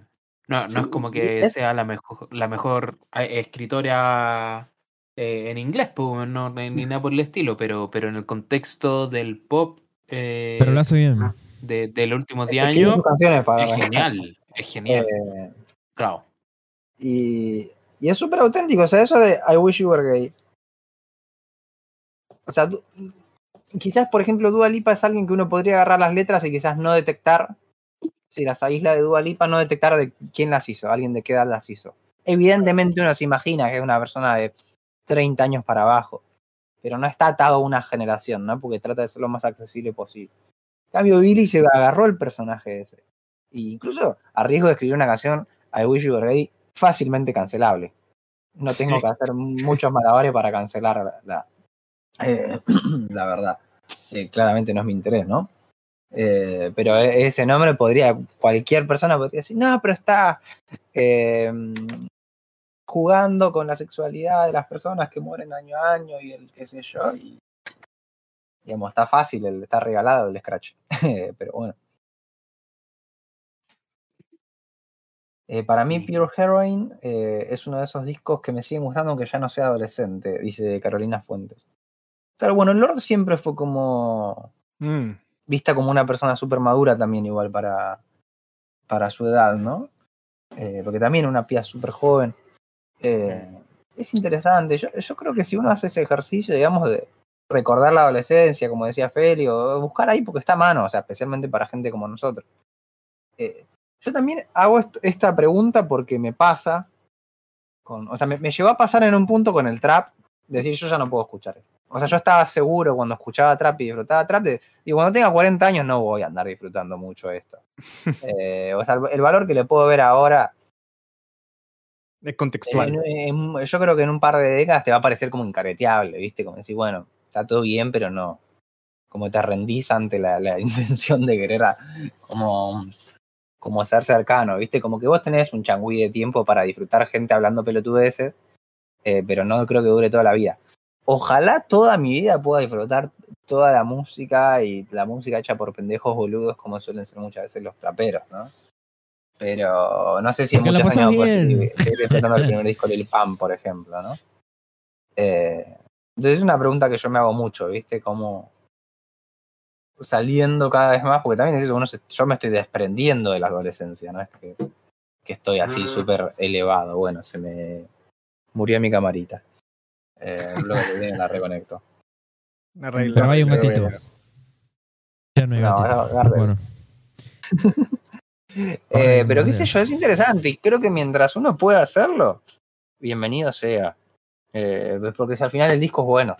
no, no es como que sea la mejor, la mejor eh, escritora eh, en inglés, pues, no, ni nada por el estilo, pero, pero en el contexto del pop. pero lo hace bien. De, de los últimos 10 años. es genial, es genial. claro. Y, y es súper auténtico, o sea, eso de I wish you were gay. O sea, quizás, por ejemplo, Dua Lipa es alguien que uno podría agarrar las letras y quizás no detectar si las aísla de Dua Lipa, no detectar de quién las hizo, alguien de qué edad las hizo. Evidentemente uno se imagina que es una persona de 30 años para abajo, pero no está atado a una generación, ¿no? Porque trata de ser lo más accesible posible. En cambio, Billy se agarró el personaje ese. E incluso a riesgo de escribir una canción, I Wish You Were Ready, fácilmente cancelable. No tengo que hacer muchos malabares para cancelar la, eh, la verdad. Eh, claramente no es mi interés, ¿no? Eh, pero e, ese nombre podría, cualquier persona podría decir, no, pero está eh, jugando con la sexualidad de las personas que mueren año a año y el qué sé yo. Y, digamos, está fácil, el, está regalado el Scratch. pero bueno. Eh, para mí, Pure Heroine eh, es uno de esos discos que me siguen gustando aunque ya no sea adolescente, dice Carolina Fuentes. Pero bueno, Lord siempre fue como. Mm vista como una persona súper madura también igual para, para su edad, ¿no? Eh, porque también una pía súper joven. Eh, es interesante. Yo, yo, creo que si uno hace ese ejercicio, digamos, de recordar la adolescencia, como decía Feli, o buscar ahí porque está a mano, o sea, especialmente para gente como nosotros. Eh, yo también hago esta pregunta porque me pasa, con, o sea, me, me, llevó a pasar en un punto con el trap, decir, yo ya no puedo escuchar esto. O sea, yo estaba seguro cuando escuchaba trap y disfrutaba trap, de, y cuando tenga 40 años no voy a andar disfrutando mucho esto. eh, o sea, el valor que le puedo ver ahora... Es contextual. Yo creo que en un par de décadas te va a parecer como incareteable, ¿viste? Como decir, bueno, está todo bien, pero no. Como te rendís ante la, la intención de querer a, como, como ser cercano, ¿viste? Como que vos tenés un changüí de tiempo para disfrutar gente hablando pelotudeces, eh, pero no creo que dure toda la vida ojalá toda mi vida pueda disfrutar toda la música y la música hecha por pendejos boludos como suelen ser muchas veces los traperos, ¿no? Pero no sé si en muchos años puedo seguir disfrutando el primer disco Lil Pam, por ejemplo, ¿no? Eh, entonces es una pregunta que yo me hago mucho, ¿viste? Como saliendo cada vez más, porque también es eso, uno se, yo me estoy desprendiendo de la adolescencia, ¿no? Es que, que estoy así súper elevado. Bueno, se me murió mi camarita. Eh, luego que viene la reconecto. Pero hay un gatito. Ya no hay no, gatito. Bueno. eh, pero qué sé yo, es interesante. Y creo que mientras uno pueda hacerlo, bienvenido sea. Eh, porque si al final el disco es bueno.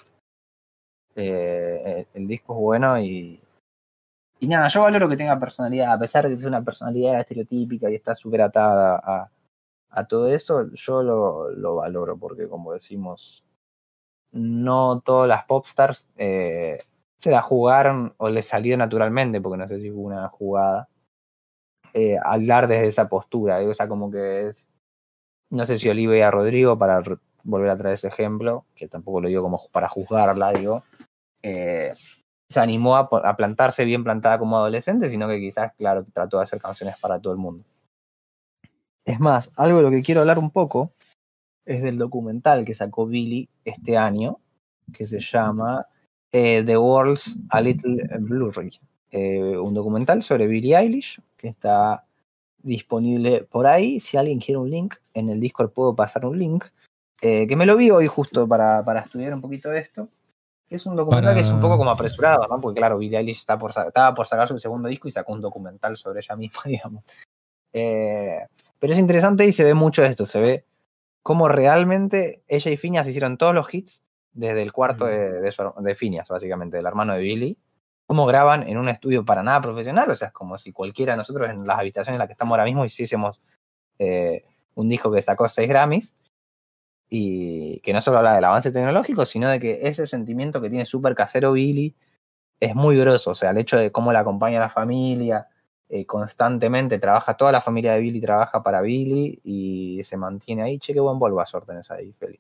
Eh, el disco es bueno y. Y nada, yo valoro que tenga personalidad, a pesar de que es una personalidad estereotípica y está súper atada a, a, todo eso, yo lo, lo valoro porque, como decimos, no todas las popstars eh, se la jugaron o les salió naturalmente, porque no sé si fue una jugada, eh, hablar desde esa postura. O sea, como que es. No sé si Olivia Rodrigo, para volver a traer ese ejemplo, que tampoco lo digo como para juzgarla, digo, eh, se animó a, a, plantarse bien plantada como adolescente, sino que quizás, claro, trató de hacer canciones para todo el mundo. Es más, algo de lo que quiero hablar un poco es del documental que sacó Billy este año, que se llama eh, The World's a Little Blurry. Eh, un documental sobre Billie Eilish que está disponible por ahí. Si alguien quiere un link, en el Discord puedo pasar un link. Eh, que me lo vi hoy justo para, para estudiar un poquito de esto. Es un documental que es un poco como apresurado, ¿no? Porque claro, Billie Eilish está por, estaba por sacar su segundo disco y sacó un documental sobre ella misma, digamos. Eh, pero es interesante y se ve mucho esto, se ve cómo realmente ella y Phineas hicieron todos los hits desde el cuarto de, de, su- de Phineas, básicamente, del hermano de Billy. Cómo graban en un estudio para nada profesional, o sea, es como si cualquiera de nosotros en las habitaciones en las que estamos ahora mismo hiciésemos eh, un disco que sacó seis Grammys y que no solo habla del avance tecnológico, sino de que ese sentimiento que tiene súper casero Billy es muy grosso, o sea, el hecho de cómo la acompaña la familia, eh, constantemente trabaja, toda la familia de Billy trabaja para Billy y se mantiene ahí. Che, qué buen Bulbasaur tenés ahí, Feli.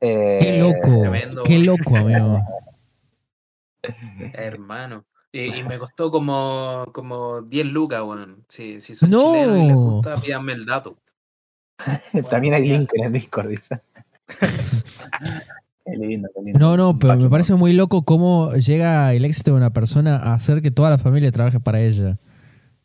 Eh, Qué loco, tremendo, qué loco, amigo. Hermano. Y, y me costó como, como 10 lucas, weón. Si, si son No. chilenos y les gusta, pídanme el dato. También hay Bueno, link en el Discord, dice. qué lindo, qué lindo. No, no, pero me parece muy loco cómo llega el éxito de una persona a hacer que toda la familia trabaje para ella.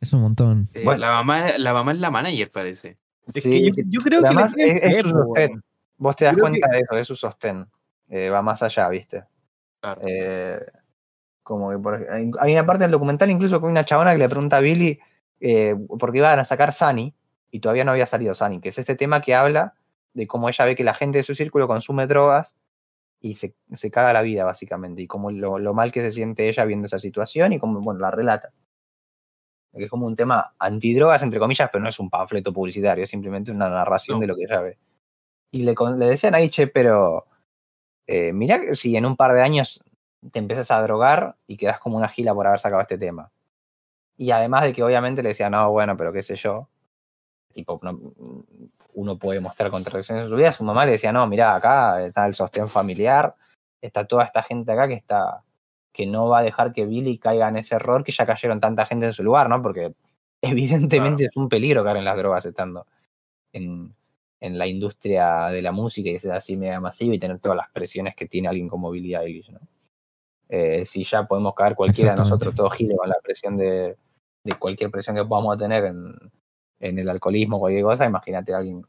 Es un montón. Eh, Bueno. la, mamá, la mamá es la manager, parece. Es Sí, que yo, creo que tienen es, es su sostén. Vos te das Creo cuenta de eso, es su sostén. Eh, va más allá, ¿viste? Claro. Eh, como que por, hay hay una parte del documental incluso con una chabona que le pregunta a Billy eh, por qué iban a sacar Sunny y todavía no había salido Sunny, que es este tema que habla de cómo ella ve que la gente de su círculo consume drogas y se, se caga la vida básicamente y cómo lo, lo mal que se siente ella viendo esa situación y cómo bueno, la relata. Que es como un tema antidrogas, entre comillas, pero no es un panfleto publicitario, es simplemente una narración No. de lo que ella ve. Y le, le decían ahí, che, pero eh, mirá que si en un par de años te empiezas a drogar y quedas como una gila por haber sacado este tema. Y además de que obviamente le decía, no, bueno, pero qué sé yo. Tipo, no- uno puede mostrar contradicciones en su vida. Su mamá le decía, no, mirá, acá está el sostén familiar, está toda esta gente acá que está que no va a dejar que Billy caiga en ese error que ya cayeron tanta gente en su lugar, ¿no? Porque evidentemente es un peligro caer en las drogas estando en, en la industria de la música y ser así mega masiva y tener todas las presiones que tiene alguien como Billie Eilish, ¿no? Eh, si ya podemos caer cualquiera de nosotros, todos giles con la presión de, de cualquier presión que podamos tener en, en el alcoholismo o cualquier cosa, imagínate a alguien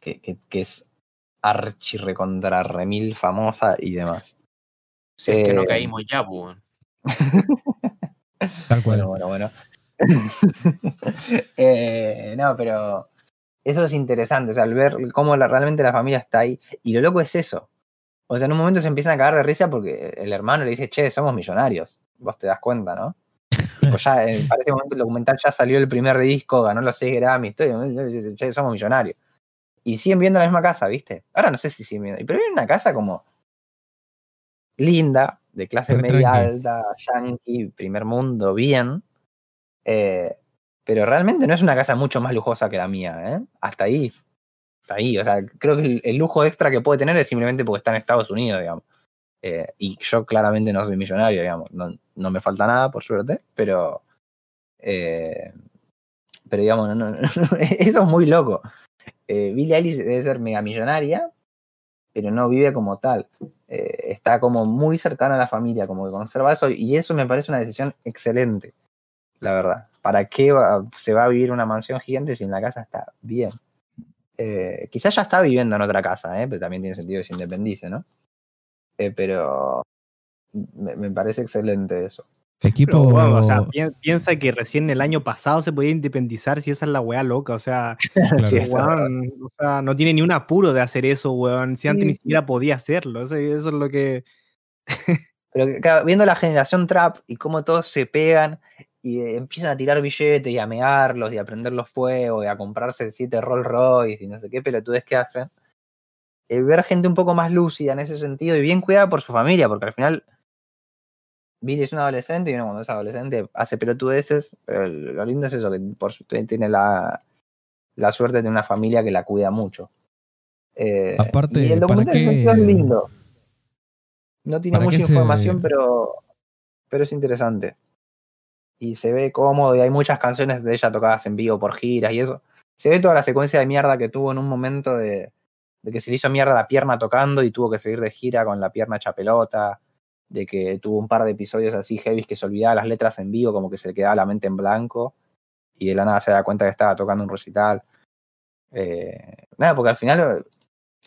que, que, que es archi recontra remil famosa y demás. Si es que no Eh, caímos ya, pues. Tal cual. Bueno, bueno, bueno. Eh, no, pero eso es interesante, o sea, al ver cómo la- realmente la familia está ahí. Y lo loco es eso. O sea, en un momento se empiezan a cagar de risa porque el hermano le dice, che, somos millonarios. Vos te das cuenta, ¿no? Tipo, ya, eh, para ese momento el documental ya salió el primer disco, ganó los 6 Grammy, todo, y le dice, che, somos millonarios. Y siguen viendo la misma casa, ¿viste? Ahora no sé si siguen viendo, pero viven en una casa como linda, de clase media tranqui. alta, yankee, primer mundo, bien. Eh, pero realmente no es una casa mucho más lujosa que la mía, ¿eh? Hasta ahí. Hasta ahí. O sea, creo que el, el lujo extra que puede tener es simplemente porque está en Estados Unidos, digamos. Eh, y yo claramente no soy millonario, digamos. No, no me falta nada, por suerte, pero. eh, pero digamos, no, no, no, eso es muy loco. Eh, Billie Eilish debe ser mega millonaria, pero no vive como tal. Eh, está como muy cercana a la familia, como que conserva eso, y eso me parece una decisión excelente, la verdad. ¿Para qué se va a vivir una mansión gigante si en la casa está bien? Eh, quizás ya está viviendo en otra casa, ¿eh? pero también tiene sentido que se independice, ¿no? Eh, pero me parece excelente eso. Equipo. Pero, weón, o sea, pi- piensa que recién el año pasado se podía independizar si esa es la weá loca. O sea, Claro. Sí, eso es verdad. weón, o sea, no tiene ni un apuro de hacer eso, weón. Si antes Sí, ni siquiera podía hacerlo. Eso, eso es lo que. Pero claro, viendo la generación trap y cómo todos se pegan y eh, empiezan a tirar billetes y a mearlos y a prenderlos fuego y a comprarse siete Rolls Royce y no sé qué pelotudes que hacen. eh, ver gente un poco más lúcida en ese sentido y bien cuidada por su familia, porque al final Billy es un adolescente y uno cuando es adolescente hace pelotudeces, pero lo lindo es eso, que por tiene la, la suerte de tener una familia que la cuida mucho. Eh, Aparte, y el ¿para documental qué- sentido es lindo. No tiene ¿Para mucha se- información, pero, pero es interesante. Y se ve cómodo y hay muchas canciones de ella tocadas en vivo por giras y eso. Se ve toda la secuencia de mierda que tuvo en un momento de, de que se le hizo mierda la pierna tocando y tuvo que seguir de gira con la pierna hecha pelota, de que tuvo un par de episodios así heavy que se olvidaba las letras en vivo, como que se le quedaba la mente en blanco y de la nada se da cuenta que estaba tocando un recital. Eh, nada, porque al final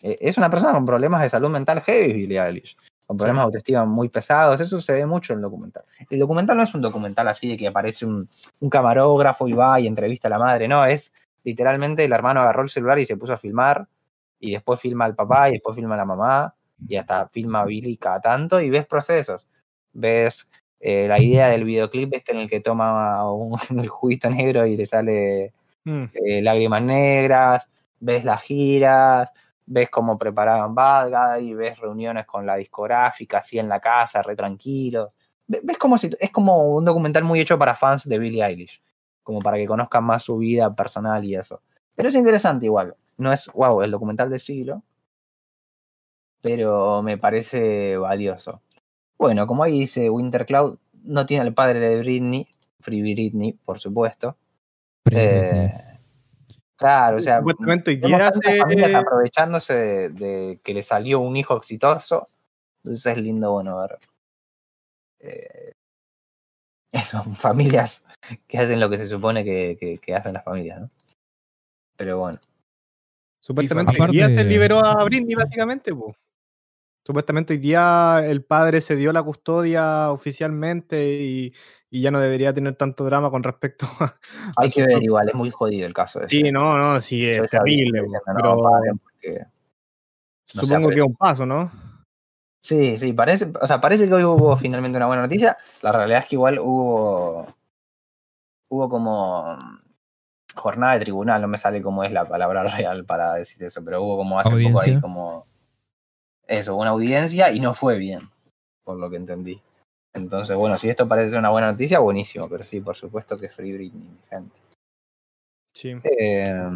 eh, es una persona con problemas de salud mental heavy, Billie Eilish. con problemas de autoestima muy pesados. Eso se ve mucho en el documental. El documental no es un documental así de que aparece un, un camarógrafo y va y entrevista a la madre. No, es literalmente el hermano agarró el celular y se puso a filmar. Y después filma al papá y después filma a la mamá. Y hasta filma a Billy cada tanto y ves procesos. Ves eh, la idea del videoclip este en el que toma un, el juguito negro y le sale Mm. eh, lágrimas negras, ves las giras, ves cómo preparaban Bad Guy, ves reuniones con la discográfica, así en la casa, re tranquilos. Ve- Ves como si es como un documental muy hecho para fans de Billie Eilish, como para que conozcan más su vida personal y eso. Pero es interesante igual. No es, wow, el documental del siglo, pero me parece valioso. Bueno, como ahí dice Winter Cloud, no tiene el padre de Britney, Free Britney, por supuesto. Eh, claro, o sea, familias aprovechándose de, de que le salió un hijo exitoso. Entonces es lindo, bueno, ver. eh, eso, familias que hacen lo que se supone que, que- que hacen las familias, ¿no? Pero bueno. Supuestamente Aparte- hoy día se liberó a Britney, básicamente. po. Supuestamente hoy día el padre se dio la custodia oficialmente y, y ya no debería tener tanto drama con respecto a. Hay que ver igual, es muy jodido el caso ese. Sí, no, no, sí, es terrible. diciendo, no, porque- no supongo que es un paso, ¿no? Sí, sí, parece, o sea, parece que hoy hubo finalmente una buena noticia. La realidad es que igual hubo, hubo como jornada de tribunal, no me sale cómo es la palabra real para decir eso, pero hubo como hace poco Audiencia. ahí como eso, una audiencia y no fue bien, por lo que entendí. Entonces, bueno, si esto parece una buena noticia, buenísimo, pero sí, por supuesto que Free Britney, gente. Sí. Eh,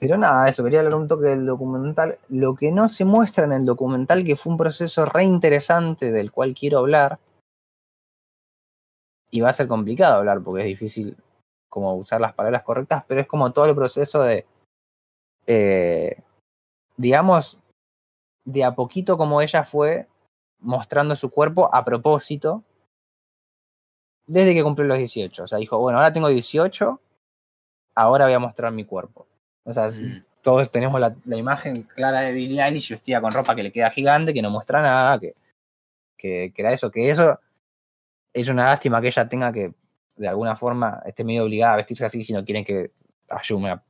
pero nada, eso, quería hablar un toque del documental. Lo que no se muestra en el documental, que fue un proceso re interesante del cual quiero hablar, y va a ser complicado hablar porque es difícil como usar las palabras correctas, pero es como todo el proceso de, eh, digamos, de a poquito como ella fue mostrando su cuerpo a propósito desde que cumplió los 18. O sea, dijo, bueno, ahora tengo 18, ahora voy a mostrar mi cuerpo. O sea, Mm. todos tenemos la, la imagen clara de Billie Eilish vestida con ropa que le queda gigante, que no muestra nada, que, que, que era eso, que eso es una lástima que ella tenga que, de alguna forma, esté medio obligada a vestirse así si no quieren que ayume a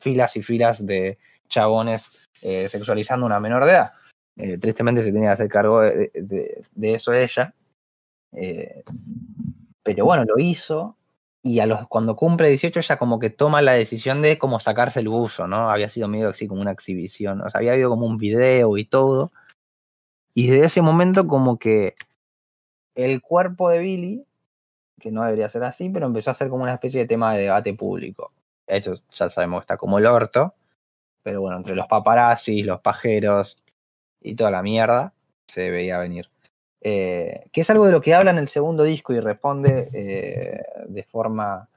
filas y filas de chabones eh, sexualizando a una menor de edad. Eh, tristemente se tenía que hacer cargo de, eso ella. Eh, pero bueno, lo hizo y a los, cuando cumple 18 ella como que toma la decisión de como sacarse el buzo, ¿no? Había sido medio así como una exhibición, o sea, había habido como un video y todo. Y desde ese momento como que el cuerpo de Billy, que no debería ser así, pero empezó a ser como una especie de tema de debate público. Eso ya sabemos que está como el orto, pero bueno, entre los paparazzis, los pajeros y toda la mierda, se veía venir. Eh, que es algo de lo que habla en el segundo disco y responde eh, de forma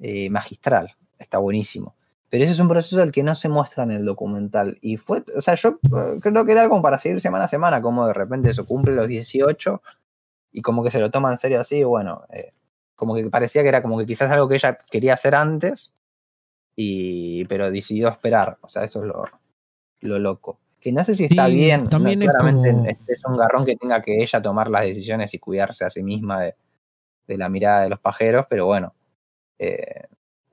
eh, magistral. Está buenísimo. Pero ese es un proceso del que no se muestra en el documental. Y fue, o sea, yo creo que era como para seguir semana a semana, como de repente eso cumple los 18 y como que se lo toma en serio así, bueno, como que parecía que era como que quizás algo que ella quería hacer antes, y, pero decidió esperar. O sea, eso es lo, lo loco. Que no sé si está Sí, bien. no, también es claramente como- es, un garrón que tenga que ella tomar las decisiones y cuidarse a sí misma de, de la mirada de los pajeros, pero bueno, eh,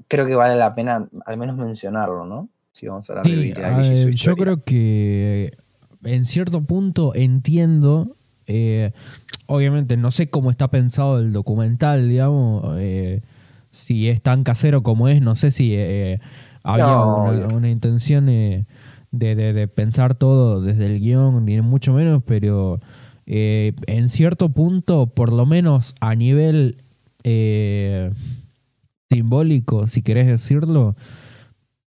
creo que vale la pena al menos mencionarlo, ¿no? Si vamos a hablar de Sí, y su eh, yo creo que en cierto punto entiendo. eh, obviamente no sé cómo está pensado el documental, digamos. eh, si es tan casero como es, no sé si eh, había No, una, intención eh, de, de- de pensar todo desde el guion, ni mucho menos, pero eh, en cierto punto, por lo menos a nivel eh, simbólico, si querés decirlo,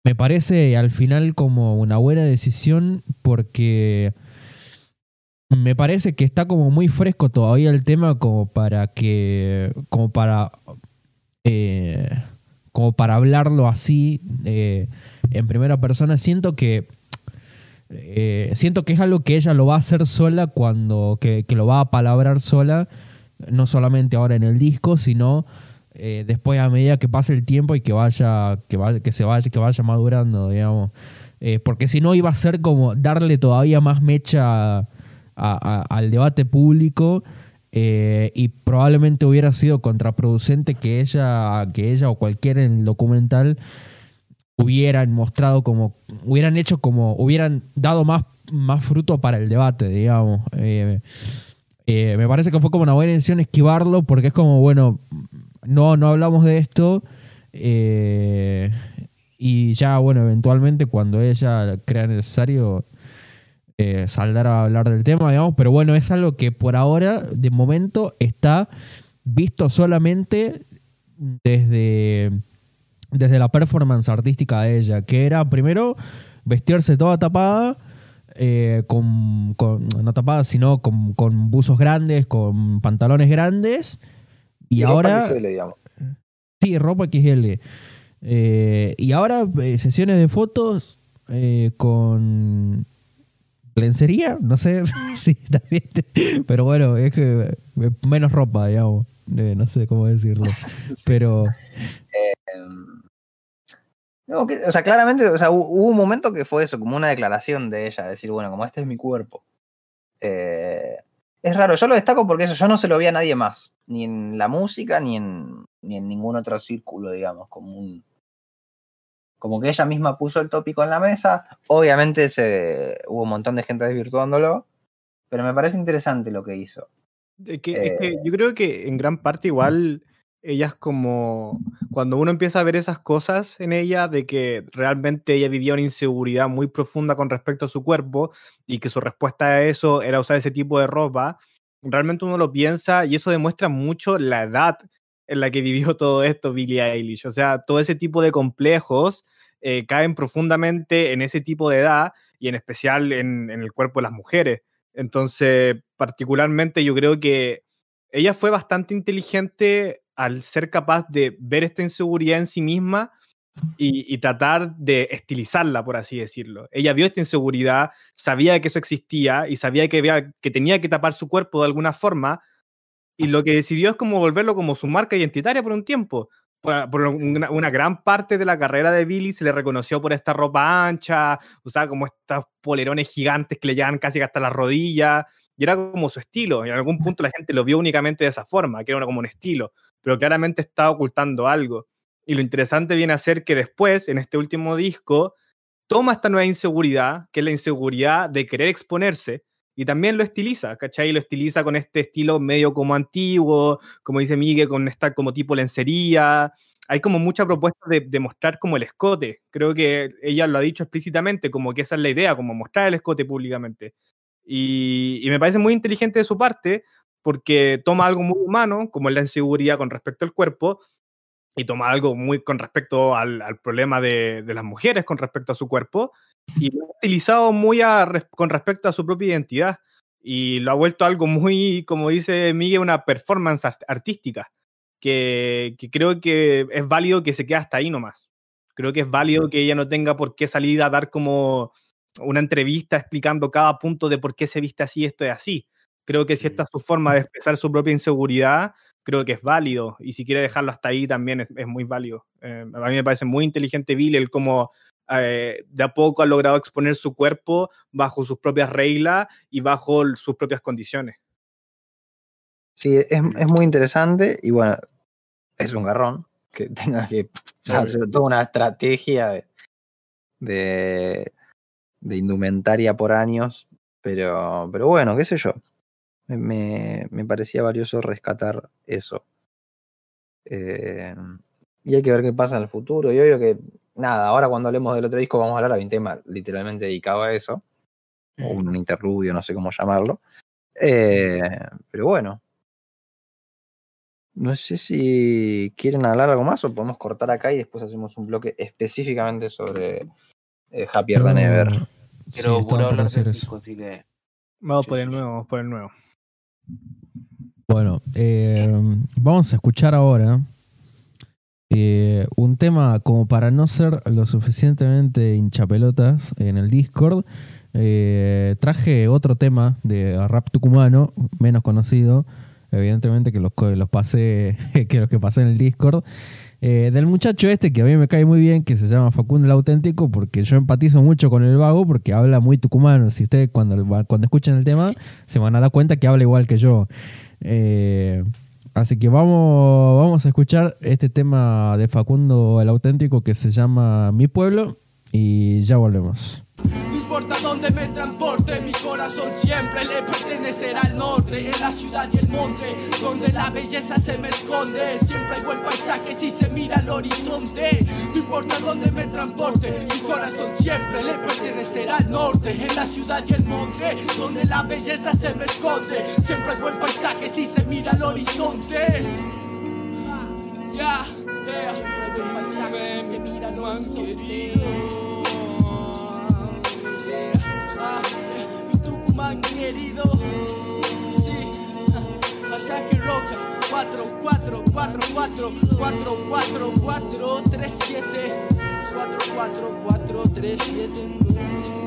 me parece al final como una buena decisión porque me parece que está como muy fresco todavía el tema como para que como para eh, como para hablarlo así eh, en primera persona siento que eh, siento que es algo que ella lo va a hacer sola cuando que, lo va a palabrar sola no solamente ahora en el disco sino después a medida que pase el tiempo y que vaya que vaya que se vaya que vaya madurando digamos. Porque si no iba a ser como darle todavía más mecha al debate público eh, y probablemente hubiera sido contraproducente que ella, que ella o cualquiera en el documental hubieran mostrado como, hubieran hecho como, hubieran dado más, más fruto para el debate, digamos. Eh, eh, me parece que fue como una buena decisión esquivarlo porque es como, bueno, no, no hablamos de esto. y ya, bueno, eventualmente cuando ella crea necesario, eh, saldrá a hablar del tema, digamos. Pero bueno, es algo que por ahora, de momento, está visto solamente desde, desde la performance artística de ella, que era primero vestirse toda tapada. eh, con, con- no tapada, sino con, con buzos grandes, con pantalones grandes. Y, ropa ahora. XL, digamos. Sí, ropa XL. Eh, y ahora sesiones de fotos con lencería, no sé si también. Pero bueno, es que eh, menos ropa, digamos. Eh, no sé cómo decirlo. Pero no, que- o sea, claramente, o sea, hu- hubo un momento que fue eso, como una declaración de ella, decir, bueno, como este es mi cuerpo. Eh, es raro, yo lo destaco porque eso yo no se lo vi a nadie más, ni en la música, ni en, ni en ningún otro círculo, digamos, como un. Como que ella misma puso el tópico en la mesa. Obviamente se, hubo un montón de gente desvirtuándolo, pero me parece interesante lo que hizo. Es que, es que Eh. yo creo que en gran parte igual ella es como cuando uno empieza a ver esas cosas en ella de que realmente ella vivía una inseguridad muy profunda con respecto a su cuerpo y que su respuesta a eso era usar ese tipo de ropa, realmente uno lo piensa y eso demuestra mucho la edad en la que vivió todo esto Billie Eilish. O sea, todo ese tipo de complejos eh, caen profundamente en ese tipo de edad y en especial en, el cuerpo de las mujeres. Entonces, particularmente yo creo que ella fue bastante inteligente al ser capaz de ver esta inseguridad en sí misma y, tratar de estilizarla, por así decirlo. Ella vio esta inseguridad, sabía que eso existía y sabía que tenía que tapar su cuerpo de alguna forma y lo que decidió es como volverlo como su marca identitaria por un tiempo. Por, una gran parte de la carrera de Billy se le reconoció por esta ropa ancha, usaba como estos polerones gigantes que le llegan casi hasta las rodillas, y era como su estilo. Y en algún punto la gente lo vio únicamente de esa forma, que era como un estilo, pero claramente estaba ocultando algo. Y lo interesante viene a ser que después, en este último disco, toma esta nueva inseguridad, que es la inseguridad de querer exponerse, y también lo estiliza, ¿cachai? Lo estiliza con este estilo medio como antiguo, como dice Miguel, con esta como tipo lencería. Hay como mucha propuesta de, de mostrar como el escote. Creo que ella lo ha dicho explícitamente, como que esa es la idea, como mostrar el escote públicamente. Y, y me parece muy inteligente de su parte, porque toma algo muy humano, como es la inseguridad con respecto al cuerpo, y toma algo muy con respecto al, al problema de, de las mujeres con respecto a su cuerpo, y lo ha utilizado muy a con respecto a su propia identidad y lo ha vuelto algo muy, como dice Miguel, una performance art- artística, que, que creo que es válido que se quede hasta ahí nomás. Creo que es válido que ella no tenga por qué salir a dar como una entrevista explicando cada punto de por qué se viste así, esto es así. Creo que si esta es su forma de expresar su propia inseguridad, creo que es válido. Y si quiere dejarlo hasta ahí, también es, es muy válido. Eh, a mí me parece muy inteligente Bill el cómo eh, de a poco ha logrado exponer su cuerpo bajo sus propias reglas y bajo sus propias condiciones. Sí, es, es muy interesante y bueno, es un garrón que tenga que hacer toda una estrategia de, de, de indumentaria por años, pero, pero bueno, qué sé yo. Me, me, me parecía valioso rescatar eso. Eh, y hay que ver qué pasa en el futuro. Y obvio que, nada, ahora cuando hablemos del otro disco vamos a hablar de un tema literalmente dedicado a eso, o un interludio, no sé cómo llamarlo. Eh, pero bueno, no sé si quieren hablar algo más o podemos cortar acá y después hacemos un bloque específicamente sobre eh, Happier Than Ever. Sí, Pero estaba puro por hablar eso. disco, así que. Vamos Sí, por el sí, nuevo, vamos por el nuevo. Bueno, eh, vamos a escuchar ahora eh, un tema como para no ser lo suficientemente hinchapelotas en el Discord. eh, traje otro tema de rap tucumano, menos conocido, evidentemente que los, los pasé, que los que pasé en el Discord. eh, del muchacho este que a mí me cae muy bien, que se llama Facundo el Auténtico, porque yo empatizo mucho con el vago, porque habla muy tucumano. Si ustedes cuando, cuando escuchen el tema se van a dar cuenta que habla igual que yo. Eh, así que vamos, vamos a escuchar este tema de Facundo el Auténtico que se llama Mi Pueblo y ya volvemos. No importa dónde me transporte, mi corazón siempre le pertenecerá al norte, en la ciudad y el monte, donde la belleza se me esconde. Siempre hay buen paisaje si se mira al horizonte. No importa dónde me transporte, mi corazón siempre le pertenecerá al norte, en la ciudad y el monte, donde la belleza se me esconde. Siempre hay buen paisaje si se mira al horizonte. Ya, yeah, buen paisaje si se mira al horizonte. man querido. Sí, Pasaje Roca 4, 4, 4, 4, 4, 4, 4, 3, 7, 4, 4, 4, 3, 7, 9.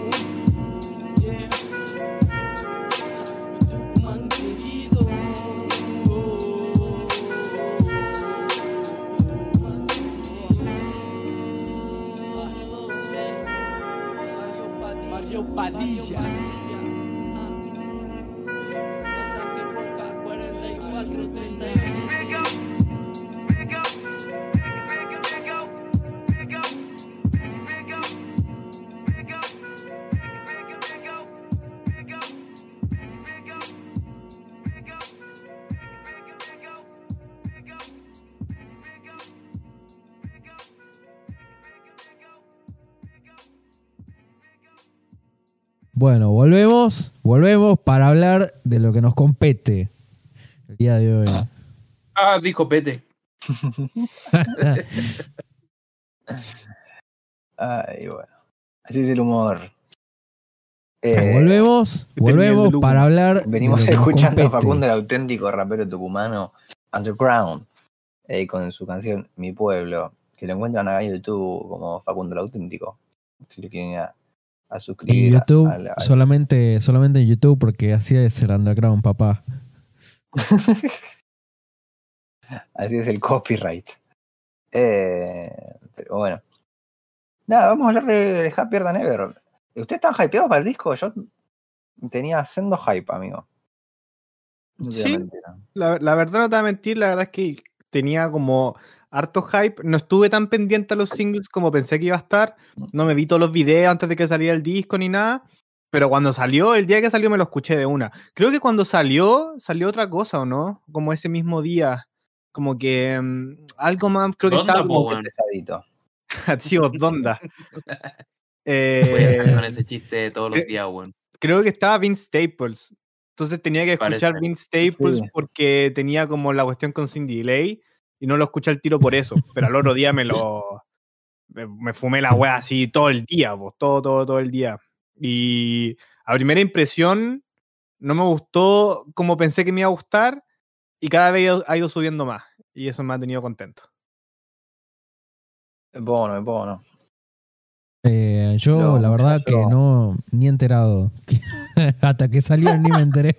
Bueno, volvemos, volvemos para hablar de lo que nos compete el día de hoy. Ah, dijo Pete. Ay, bueno. Así es el humor. Eh, volvemos, volvemos para hablar. de Venimos lo que nos escuchando a. Facundo, el auténtico rapero tucumano underground, eh, con su canción Mi Pueblo, que lo encuentran acá en YouTube como Facundo el auténtico. Si lo quieren ir a, a suscribir. En a- YouTube, a la- solamente, solamente en YouTube, porque así es el underground, papá. Así es el copyright. Eh, pero bueno. Nada, vamos a hablar de, de Happier Than Ever. ¿Usted está hypeado para el disco? Yo tenía sendo hype, amigo. No a Sí. La, la verdad no te voy a mentir, la verdad es que tenía como harto hype. No estuve tan pendiente a los singles como pensé que iba a estar. No me vi todos los videos antes de que saliera el disco ni nada. Pero cuando salió, el día que salió me lo escuché de una. Creo que cuando salió, salió otra cosa, ¿o no? Como ese mismo día. Como que mm, algo más, creo que ¿Dónde, estaba como weón? Pesadito. Sí, Osdonda. Voy a Eh, con ese chiste todos los días, weón. creo que estaba Vince Staples. Entonces tenía que escuchar Parece. Vince Staples Sí. porque tenía como la cuestión con Cindy Delay y no lo escuché al tiro por eso. Pero al otro día me lo. Me, me fumé la wea así todo el día, pues, todo, todo, todo el día. Y a primera impresión no me gustó como pensé que me iba a gustar y cada vez ha ido- subiendo más. Y eso me ha tenido contento. Es bueno, es bueno. Eh, yo, No, la verdad, que no, ni enterado. Hasta que salieron ni me enteré.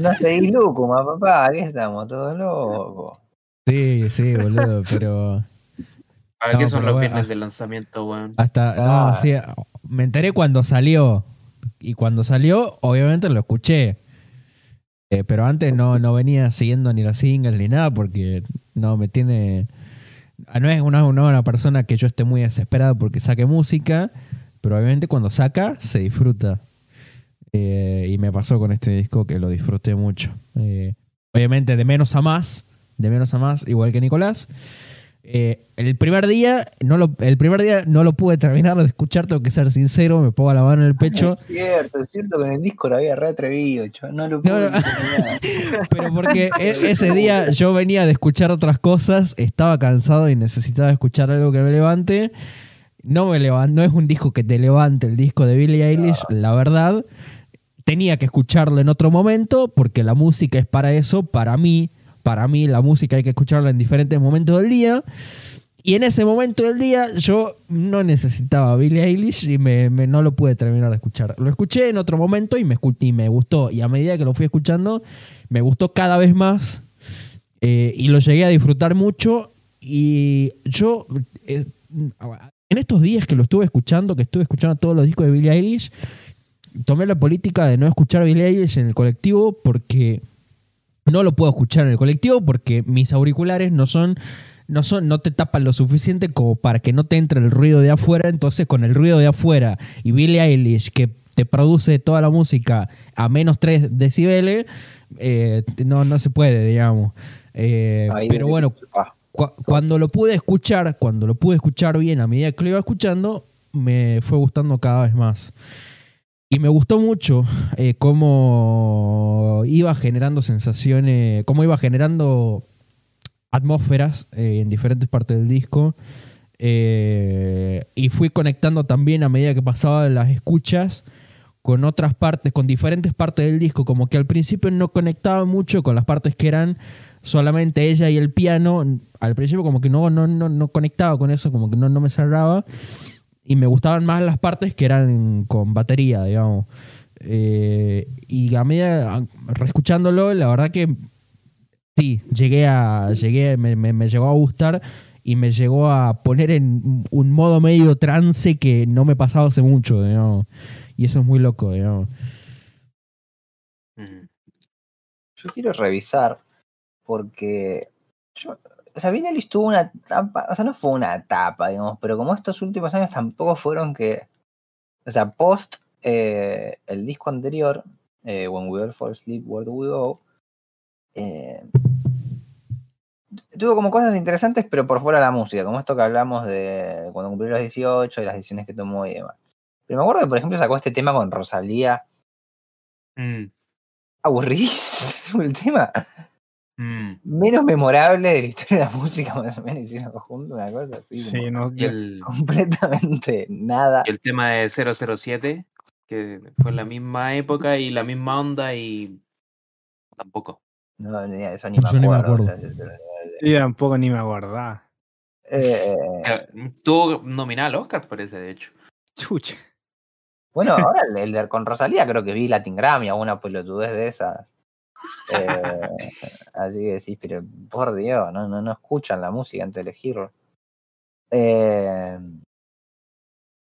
No seguís lúcuma, papá. Aquí estamos todos locos. Sí, sí, boludo, pero ¿Para No, qué son los viernes ah. de lanzamiento, weón? hasta. No, sí, me enteré cuando salió. Y cuando salió, obviamente lo escuché. Eh, pero antes no, no venía siguiendo ni los singles ni nada porque no me tiene. ah, No es una, no es una persona que yo esté muy desesperado porque saque música, pero obviamente cuando saca se disfruta. Eh, y me pasó con este disco que lo disfruté mucho. Eh, obviamente de menos a más, de menos a más, igual que Nicolás. Eh, el primer día no lo, el primer día no lo pude terminar de escuchar, tengo que ser sincero, me pongo la mano en el pecho. Es cierto, es cierto que en el disco lo había re atrevido. yo no lo pude no. terminar. Pero porque e- ese día yo venía de escuchar otras cosas, estaba cansado y necesitaba escuchar algo que me levante. No me levan- no es un disco que te levante el disco de Billie Eilish, la verdad. Tenía que escucharlo en otro momento porque la música es para eso, para mí. Para mí la música hay que escucharla en diferentes momentos del día. Y en ese momento del día yo no necesitaba a Billie Eilish y me, no lo pude terminar de escuchar. Lo escuché en otro momento y me, y me gustó. Y a medida que lo fui escuchando, me gustó cada vez más. Eh, y lo llegué a disfrutar mucho. Y yo, eh, en estos días que lo estuve escuchando, que estuve escuchando todos los discos de Billie Eilish, tomé la política de no escuchar a Billie Eilish en el colectivo porque no lo puedo escuchar en el colectivo porque mis auriculares no son no son no te tapan lo suficiente como para que no te entre el ruido de afuera, entonces con el ruido de afuera y Billie Eilish que te produce toda la música a menos 3 decibeles, eh, no, no se puede, digamos. Eh, pero bueno, Cu- cuando lo pude escuchar, cuando lo pude escuchar bien a medida que lo iba escuchando, me fue gustando cada vez más. Y me gustó mucho eh, cómo iba generando sensaciones, cómo iba generando atmósferas eh, en diferentes partes del disco. Eh, y fui conectando también a medida que pasaba las escuchas con otras partes, con diferentes partes del disco, como que al principio no conectaba mucho con las partes que eran solamente ella y el piano. Al principio como que no, no, no, no conectaba con eso, como que no, no me cerraba. Y me gustaban más las partes que eran con batería, digamos. Eh, y a medida, reescuchándolo, la verdad que sí, llegué a, llegué, me, me- me llegó a gustar y me llegó a poner en un modo medio trance que no me pasaba hace mucho, digamos. Y eso es muy loco, digamos. Yo quiero revisar porque yo, o sea, Eilish tuvo una etapa, o sea, no fue una etapa, digamos, pero como estos últimos años tampoco fueron que, o sea, post eh, el disco anterior, eh, When We All Fall Asleep, Where Do We Go, eh, tuvo como cosas interesantes, pero por fuera de la música, como esto que hablamos de cuando cumplió los 18 y las decisiones que tomó y demás. Pero me acuerdo que, por ejemplo, sacó este tema con Rosalía, Mm, aburridísimo el tema. Mm. menos memorable de la historia de la música, más o menos hicieron junto una cosa así, Sí, como no, Y el, completamente nada. y el tema de 007, que fue en la misma época y la misma onda y tampoco. No, ni eso ni me Yo ni me acuerdo. acuerdo. o sea, yo- tampoco ni me acordaba. eh, Eh, Tuvo nominado al Oscar, parece, de hecho. Chucha. bueno, ahora el, con Rosalía creo que vi Latin Grammy, alguna pelotudez de esas. Eh, así que decís, pero por Dios, no, no, no escuchan la música antes de elegirlo. Eh,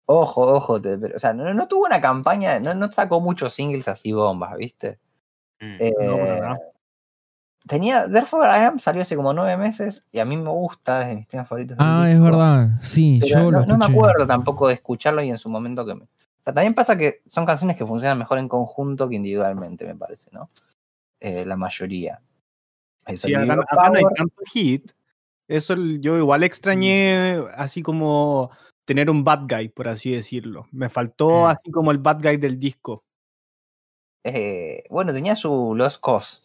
ojo, ojo, te- pero, o sea, no, no tuvo una campaña, no, no sacó muchos singles así bombas, ¿viste? Mm. Eh, No. Tenía, Therefore I Am salió hace como nueve meses y a mí me gusta, es de mis temas favoritos. Ah, es disco, verdad. Sí, pero yo no, lo no me acuerdo tampoco de escucharlo y en su momento que me. O sea, también pasa que son canciones que funcionan mejor en conjunto que individualmente, me parece, ¿no? Eh, la mayoría. Eso, Sí, acá, acá no hay tanto hit. Eso yo igual extrañé así como tener un bad guy, por así decirlo. Me faltó Mm. así como el bad guy del disco. eh, bueno, tenía su Lost Cause,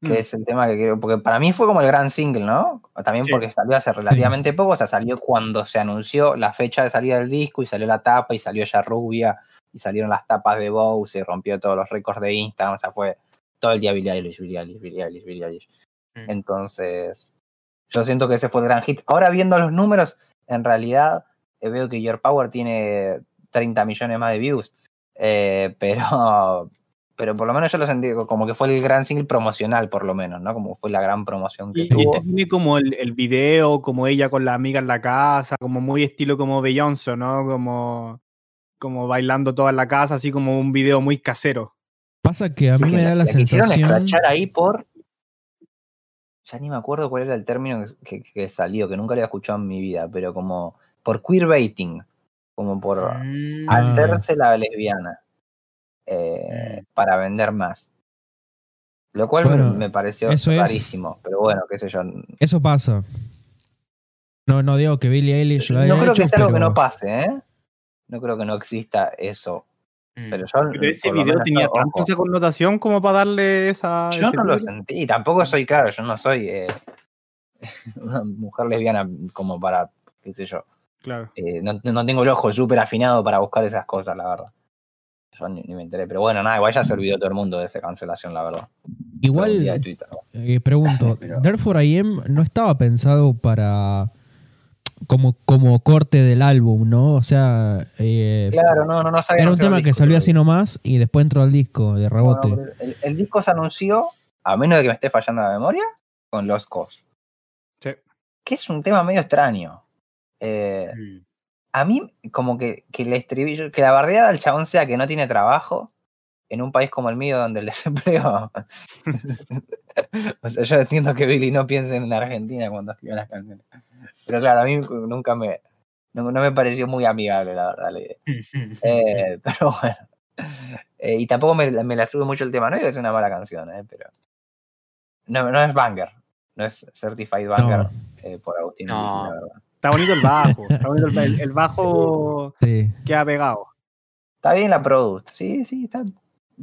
que Mm. es el tema que quiero. Porque para mí fue como el gran single, ¿no? También Sí. porque salió hace relativamente poco, o sea, salió cuando se anunció la fecha de salida del disco y salió la tapa y salió ya rubia y salieron las tapas de Bow, se rompió todos los récords de Instagram, o sea, fue todo el día Billie Eilish, Billie Eilish, Billie Eilish, Billie Eilish. Mm. Entonces, yo siento que ese fue el gran hit. Ahora viendo los números, en realidad eh, veo que Your Power tiene 30 millones más de views, eh, pero, pero por lo menos yo lo sentí como que fue el gran single promocional, por lo menos, ¿no? Como fue la gran promoción que Y, y tuvo. tiene como el, el video, como ella con la amiga en la casa, como muy estilo como Beyoncé, ¿no? Como, como bailando toda en la casa, así como un video muy casero. Pasa que a Sí, mí que me da la, quisieron sensación. escrachar ahí por. Ya ni me acuerdo cuál era el término que, que- que salió, que nunca lo había escuchado en mi vida, pero como por queerbaiting, como por Mm, hacerse la lesbiana eh, Mm. para vender más. Lo cual me- Bueno, me pareció eso es- rarísimo, pero bueno, qué sé yo. Eso pasa. No, no digo que Billie Eilish lo haya No creo hecho, que sea algo que no pase, ¿eh? No creo que no exista eso. Mm. Pero ese video tenía no, tanta connotación como para darle esa. Yo no lo sentí, y tampoco soy, claro, yo no soy eh, una mujer lesbiana como para, qué sé yo, Claro. eh, no, no tengo el ojo súper afinado para buscar esas cosas, la verdad. Yo ni, ni me enteré, pero bueno, nada, igual ya se olvidó todo el mundo de esa cancelación, la verdad. Igual, Twitter, ¿no? eh, pregunto, Pero- Therefore I Am no estaba pensado para. Como, como corte del álbum, ¿no? O sea, eh, Claro, no, no, no sabía era un tema que disco salió así nomás y después entró al disco de rebote. no, el, el disco se anunció, a menos de que me esté fallando la memoria, con Lost Cause. Sí. Que es un tema medio extraño. Eh, a mí, como que, que el estribillo, que la bardeada del chabón sea que no tiene trabajo en un país como el mío donde el desempleo. o sea, yo entiendo que Billy no piense en Argentina cuando escribe las canciones. Pero claro, a mí nunca me. No, no me pareció muy amigable, la verdad, la idea. Eh, pero bueno. Eh, y tampoco me, me la sube mucho el tema. No digo que es una mala canción, eh, pero. No, no es banger. No es Certified Banger No. eh, por Agustín. No. La verdad. Está bonito el bajo. Está bonito el bajo Sí. que ha pegado. Está bien la product. Sí, sí, está.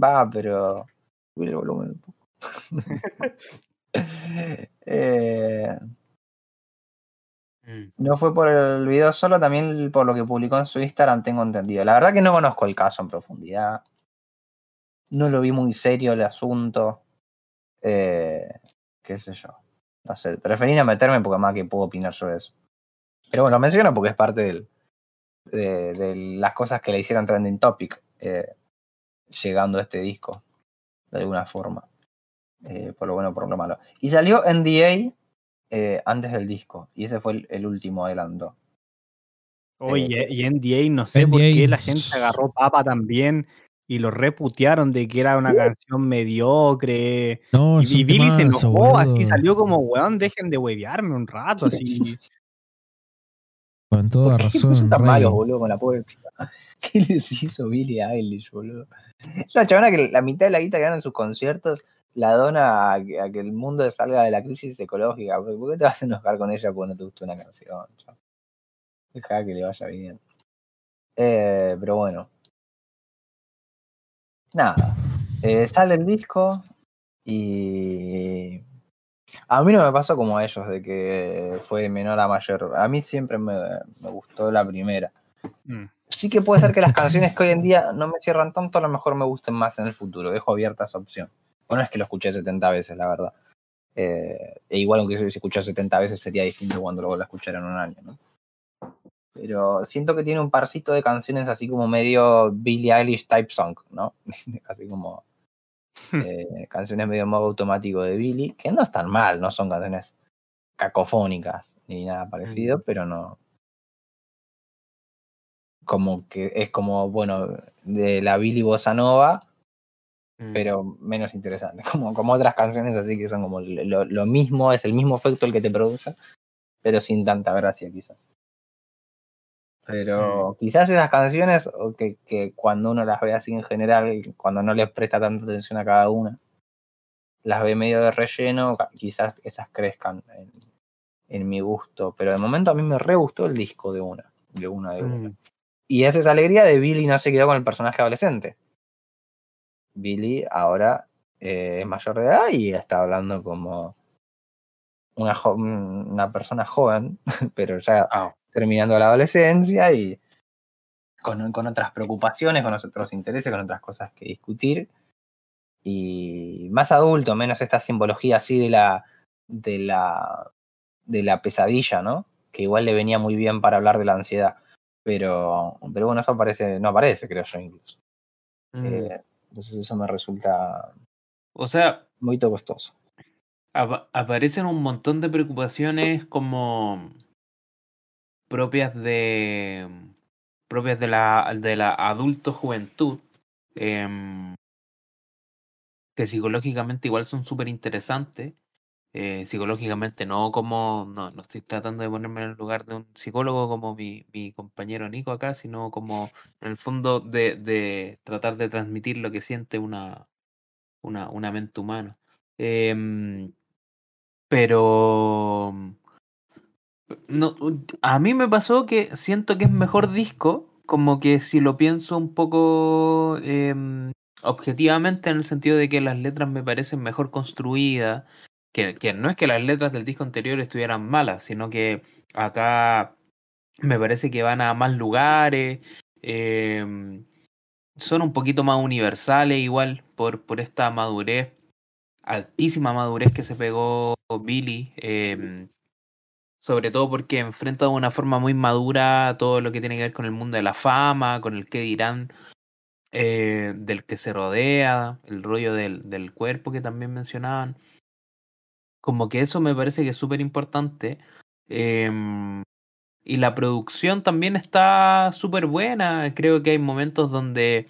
Va, pero. Subir el volumen un poco. Eh, Mm. no fue por el video solo, también por lo que publicó en su Instagram, tengo entendido. La verdad que no conozco el caso en profundidad. No lo vi muy serio el asunto. Eh, qué sé yo. No sé, preferí no meterme porque más que puedo opinar sobre eso. Pero bueno, lo menciono porque es parte del, de, de las cosas que le hicieron trending topic eh, llegando a este disco, de alguna forma. Eh, por lo bueno, por lo malo. Y salió NDA eh, antes del disco, y ese fue el, el último adelanto. Oye, y NDA, no sé por qué la gente agarró papa también y lo reputearon de que era una canción mediocre. No, Y, Billy se enojó, así salió como, weón, dejen de huevearme un rato, así. Con toda ¿Por qué razón. son tan malos, boludo, con la pobre? ¿Qué les hizo Billie Eilish, boludo? Es una chavana que la mitad de la guita que gana en sus conciertos la dona a que, a que el mundo salga de la crisis ecológica. ¿Por qué te vas a enojar con ella porque no te gustó una canción? Deja que le vaya bien. Eh, pero bueno. Nada. Eh, sale el disco y... A mí no me pasó como a ellos, de que fue de menor a mayor. A mí siempre me, me gustó la primera. Mm. Sí que puede ser que las canciones que hoy en día no me cierran tanto, a lo mejor me gusten más en el futuro. Dejo abierta esa opción. Bueno, es que lo escuché 70 veces, la verdad. Eh, e igual aunque se escuchó 70 veces sería distinto cuando lo vuelva a escuchar en un año, ¿no? Pero siento que tiene un parcito de canciones así como medio Billie Eilish type song, ¿no? así como eh, canciones medio modo automático de Billie, que no están mal, no son canciones cacofónicas ni nada parecido, pero no. Como que es como, bueno, de la Billie Bossa Nova, Mm. pero menos interesante. Como, como otras canciones así que son como lo, lo mismo, es el mismo efecto el que te produce, pero sin tanta gracia quizás. Pero quizás esas canciones, que, que cuando uno las ve así en general, cuando no les presta tanta atención a cada una, las ve medio de relleno, quizás esas crezcan en, en mi gusto. Pero de momento a mí me re gustó el disco de una, de una de una. Mm. Y es esa alegría de Billy no se quedó con el personaje adolescente. Billy ahora eh, es mayor de edad y está hablando como una, una persona joven, pero ya Ah, terminando la adolescencia y con, con otras preocupaciones, con otros intereses, con otras cosas que discutir. Y más adulto, menos esta simbología así de la, de la, de la pesadilla, ¿no? Que igual le venía muy bien para hablar de la ansiedad. Pero, pero bueno, eso aparece, no aparece, creo yo incluso. mm. Eh, entonces eso me resulta O sea, muy costoso. apa- aparecen un montón de preocupaciones como propias de propias de la de la adulto juventud em, que psicológicamente igual son súper interesantes eh, psicológicamente no como no, no estoy tratando de ponerme en el lugar de un psicólogo como mi, mi compañero Nico acá sino como en el fondo de, de tratar de transmitir lo que siente una una, una mente humana. Em, pero no, a mí me pasó que siento que es mejor disco, como que si lo pienso un poco em, objetivamente en el sentido de que las letras me parecen mejor construidas, que, que no es que las letras del disco anterior estuvieran malas, sino que acá me parece que van a más lugares, em, son un poquito más universales igual por, por esta madurez, altísima madurez que se pegó Billy. em, sobre todo porque enfrenta de una forma muy madura todo lo que tiene que ver con el mundo de la fama, con el que dirán eh, del que se rodea, el rollo del, del cuerpo que también mencionaban. Como que eso me parece que es súper importante. Em, y la producción también está súper buena. Creo que hay momentos donde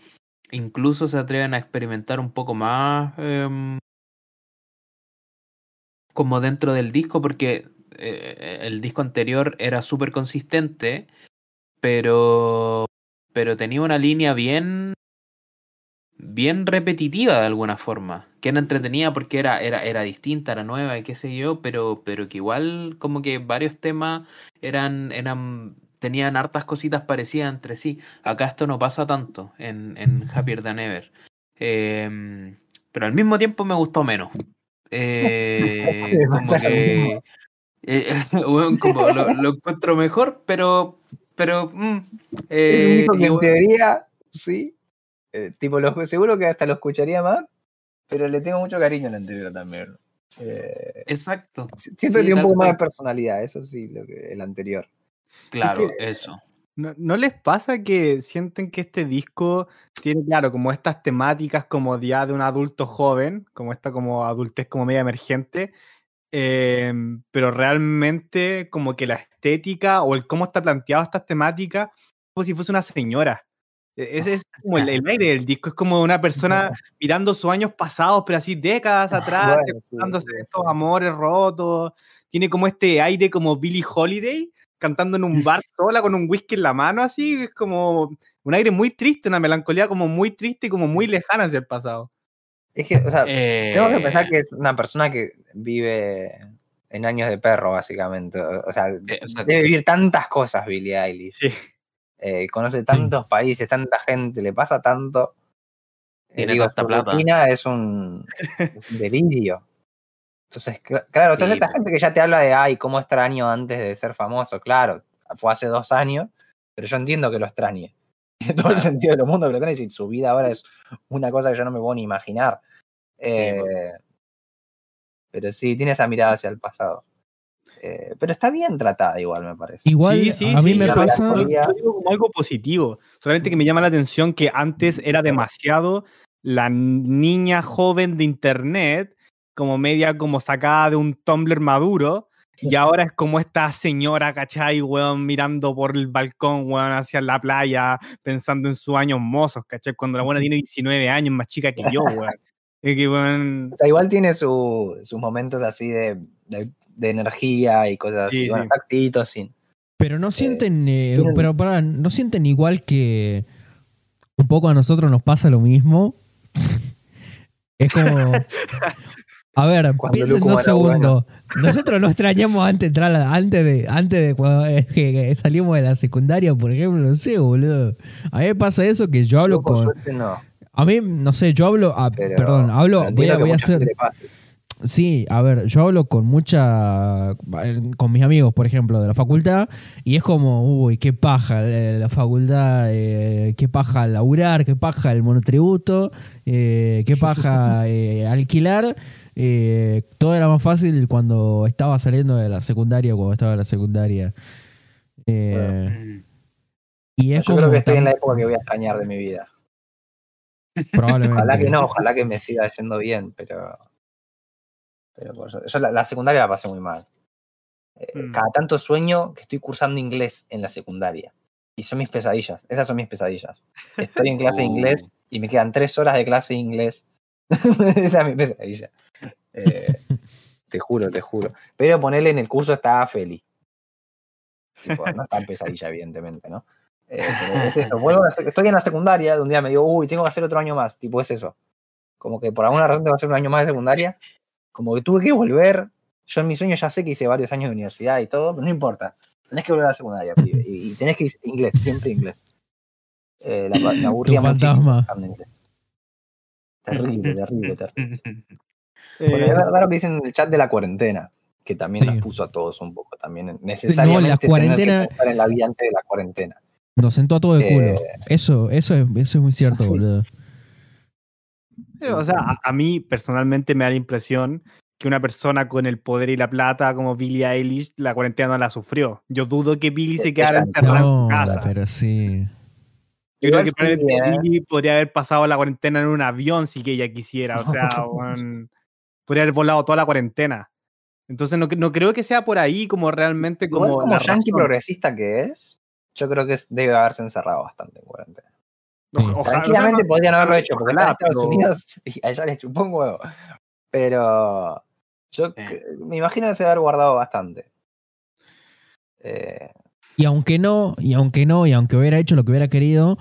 incluso se atreven a experimentar un poco más em, como dentro del disco, porque eh, el disco anterior era súper consistente, pero, pero tenía una línea bien, bien repetitiva de alguna forma, que era entretenida porque era, era, era distinta, era nueva y qué sé yo, pero, pero que igual como que varios temas eran, eran tenían hartas cositas parecidas entre sí. Acá esto no pasa tanto en, en Happier Than Ever. Em, pero al mismo tiempo me gustó menos. Eh, como que eh, bueno, como lo, lo encuentro mejor, pero pero mm, Es eh, que en igual- teoría, sí. eh, tipo, lo, seguro que hasta lo escucharía más, pero le tengo mucho cariño al anterior también. Eh, exacto, siento que Sí, tiene un poco más de personalidad, eso sí, lo que el anterior. claro, que- eso. ¿No, no les pasa que sienten que este disco tiene, claro, como estas temáticas como ya de un adulto joven, como esta como adultez como media emergente, em, pero realmente como que la estética o el cómo está planteado estas temáticas, como si fuese una señora. Ese es como el, el aire del disco, es como una persona mirando sus años pasados, pero así décadas atrás, Bueno, sí, estos amores rotos. Tiene como este aire como Billie Holiday, cantando en un bar sola con un whisky en la mano, así, es como un aire muy triste, una melancolía como muy triste y como muy lejana hacia el pasado. Es que, o sea, tengo que pensar Eh, que es una persona que vive en años de perro, básicamente. O sea, exacto. debe vivir tantas cosas, Billie Eilish. Sí. Eh, conoce tantos países, tanta gente, le pasa tanto. Eh, Tiene digo, tanta plata. es un, es un delirio. Entonces, cl- claro, o sea, Sí, esta gente que ya te habla de, ay, cómo extraño antes de ser famoso. Claro, fue hace dos años, pero yo entiendo que lo extrañe. En todo el sentido del mundo que lo y su vida ahora es una cosa que yo no me puedo ni imaginar. Eh, pero sí, tiene esa mirada hacia el pasado. Eh, pero está bien tratada igual, me parece. Igual Sí, sí, a mí sí, me pasa. como algo positivo, solamente que me llama la atención que antes era demasiado la niña joven de internet, como media como sacada de un Tumblr maduro, y ahora es como esta señora, ¿cachai? Weón, mirando por el balcón, weón, hacia la playa, pensando en sus años mozos, ¿cachai? Cuando la buena tiene 19 años, más chica que yo, weón. Es que, weón, O sea, igual tiene su- sus momentos así de, de- de energía y cosas así. Sí, bueno, sí. está activito, sí. Pero no sienten, eh, pero pará, no sienten igual que un poco a nosotros nos pasa lo mismo. es como. A ver, piensen dos bueno. segundos. Nosotros no extrañamos antes de entrar, antes de, antes de cuando eh, que- salimos de la secundaria, por ejemplo, no sé, boludo. A mí me pasa eso que yo hablo Yo, con. suerte, no, A mí, no sé, yo hablo. ah, pero perdón, hablo. Voy a, voy hacer. Sí, a ver, yo hablo con mucha. con mis amigos, por ejemplo, de la facultad, y es como, uy, qué paja eh, la facultad, eh, qué paja laburar, qué paja el monotributo, eh, qué paja eh, alquilar. Eh, todo era más fácil cuando estaba saliendo de la secundaria o cuando estaba en la secundaria. Eh, y es Yo como. creo que estoy en la época que voy a extrañar de mi vida. Probablemente. Ojalá que no, ojalá que me siga yendo bien, pero. Pero por eso- yo la, la secundaria la pasé muy mal. Eh, Mm. Cada tanto sueño que estoy cursando inglés en la secundaria. Y son mis pesadillas. Esas son mis pesadillas. Estoy en clase de inglés y me quedan tres horas de clase de inglés. Esa es mi pesadilla. Eh, te juro, te juro. Pero ponerle en el curso está feliz. Tipo, no está en pesadilla, evidentemente, ¿no? Eh, pero es eso, vuelvo a la sec- estoy en la secundaria, de un día me digo, uy, tengo que hacer otro año más. Tipo, es eso. Como que por alguna razón tengo que hacer un año más de secundaria. Como que tuve que volver. Yo en mi sueño ya sé que hice varios años de universidad y todo, pero no importa. Tenés que volver a la secundaria, pibe. Y, y tenés que ir inglés, siempre inglés. Eh, la, me aburría inglés. Terrible, terrible, terrible. Eh, Bueno, es verdad lo que dicen en el chat de la cuarentena, que también Sí. nos puso a todos un poco también. Necesariamente la que pensar en la vida antes de la cuarentena. Nos sentó a todo de culo. Eh, Eso, eso es, eso es muy cierto, sí. boludo. Pero, o sea, a, a mí personalmente me da la impresión que una persona con el poder y la plata como Billie Eilish, la cuarentena no la sufrió. Yo dudo que Billie se Eh, quedara encerrada No, en casa. pero sí. Yo creo que sí, eh. Billie podría haber pasado la cuarentena en un avión si que ella quisiera. O sea, weón, podría haber volado toda la cuarentena. Entonces no, no creo que sea por ahí como realmente Igual como... como la yankee progresista que es, yo creo que debe haberse encerrado bastante en cuarentena. Ojalá- Tranquilamente ojalá- podrían haberlo hecho, porque está en ojalá, Estados pero- Unidos y allá les chupó un huevo. Pero yo cre- me imagino que se debe haber guardado bastante. Eh, Y aunque no, y aunque no, y aunque hubiera hecho lo que hubiera querido,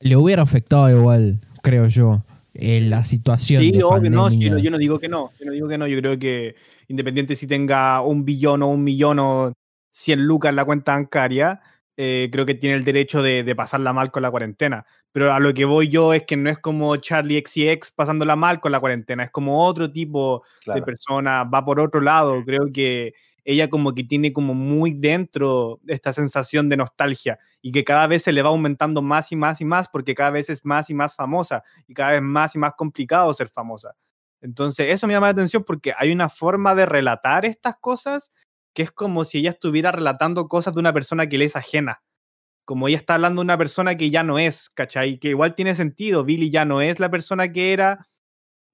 le hubiera afectado igual, creo yo, en la situación. Sí, de obvio, no, sí, yo, no- yo no digo que no, yo no digo que no, yo creo que independiente si tenga un billón o un millón o 100 lucas en la cuenta bancaria, eh, creo que tiene el derecho de, de pasarla mal con la cuarentena. Pero a lo que voy yo es que no es como Charlie XCX pasándola mal con la cuarentena, es como otro tipo de claro. persona, va por otro lado, creo que ella como que tiene como muy dentro esta sensación de nostalgia y que cada vez se le va aumentando más y más y más porque cada vez es más y más famosa y cada vez más y más complicado ser famosa. Entonces, eso me llama la atención porque hay una forma de relatar estas cosas que es como si ella estuviera relatando cosas de una persona que le es ajena. Como ella está hablando de una persona que ya no es, ¿cachai? Que igual tiene sentido. Billy ya no es la persona que era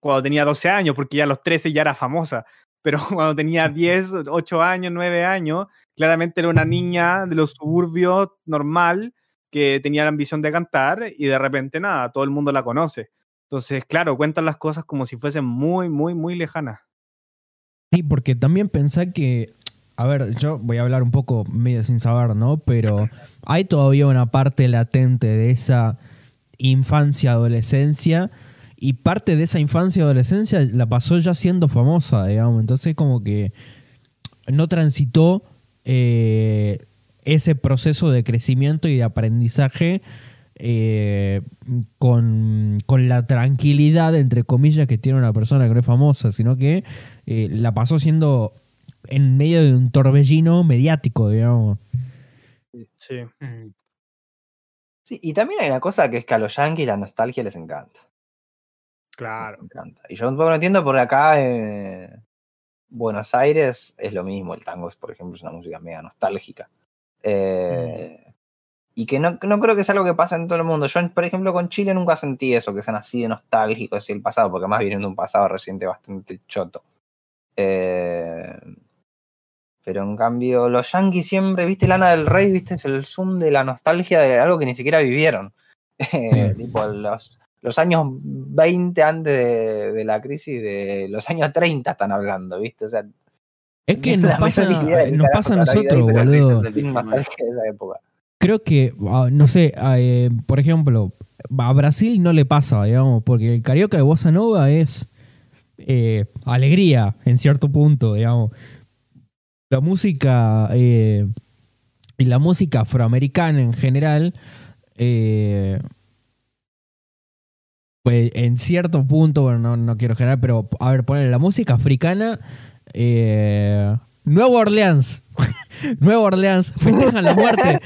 cuando tenía 12 años, porque ya a los 13 ya era famosa. Pero cuando tenía 10, 8 años, 9 años, claramente era una niña de los suburbios normal que tenía la ambición de cantar y de repente nada, todo el mundo la conoce. Entonces, claro, cuentan las cosas como si fuesen muy, muy, muy lejanas. Sí, porque también pensá que, a ver, yo voy a hablar un poco medio sin saber, ¿no? Pero hay todavía una parte latente de esa infancia, adolescencia, y parte de esa infancia, adolescencia la pasó ya siendo famosa, digamos. Entonces como que no transitó eh, ese proceso de crecimiento y de aprendizaje eh, con, con la tranquilidad, entre comillas, que tiene una persona que no es famosa, sino que eh, la pasó siendo en medio de un torbellino mediático, digamos. Sí. Sí, y también hay una cosa que es que a los yankees la nostalgia les encanta. Claro. Encanta. Y yo un poco no entiendo porque acá en Buenos Aires es lo mismo. El tango, es, por ejemplo, es una música mega nostálgica. Eh, Y que no, no creo que sea algo que pasa en todo el mundo. Yo, por ejemplo, con Chile nunca sentí eso, que sean así de nostálgicos y el pasado, porque más vienen de un pasado reciente bastante choto. Eh, pero en cambio, los yankees siempre, viste, Lana del Rey, viste, es el zoom de la nostalgia de algo que ni siquiera vivieron. Eh, tipo, los, los años 20 antes de, de la crisis, de los años 30 están hablando, viste. O sea, Es que no nos pasa, nos a nosotros, boludo. del tienen 19. nostalgia de esa época. Creo que, ah, no sé, eh, por ejemplo, a Brasil no le pasa, digamos, porque el carioca de Bossa Nova es eh, alegría en cierto punto, digamos. La música eh, y la música afroamericana en general, eh, pues en cierto punto, bueno, no, no quiero generar, pero a ver, poner la música africana, eh, Nueva Orleans. Nueva Orleans festejan la muerte.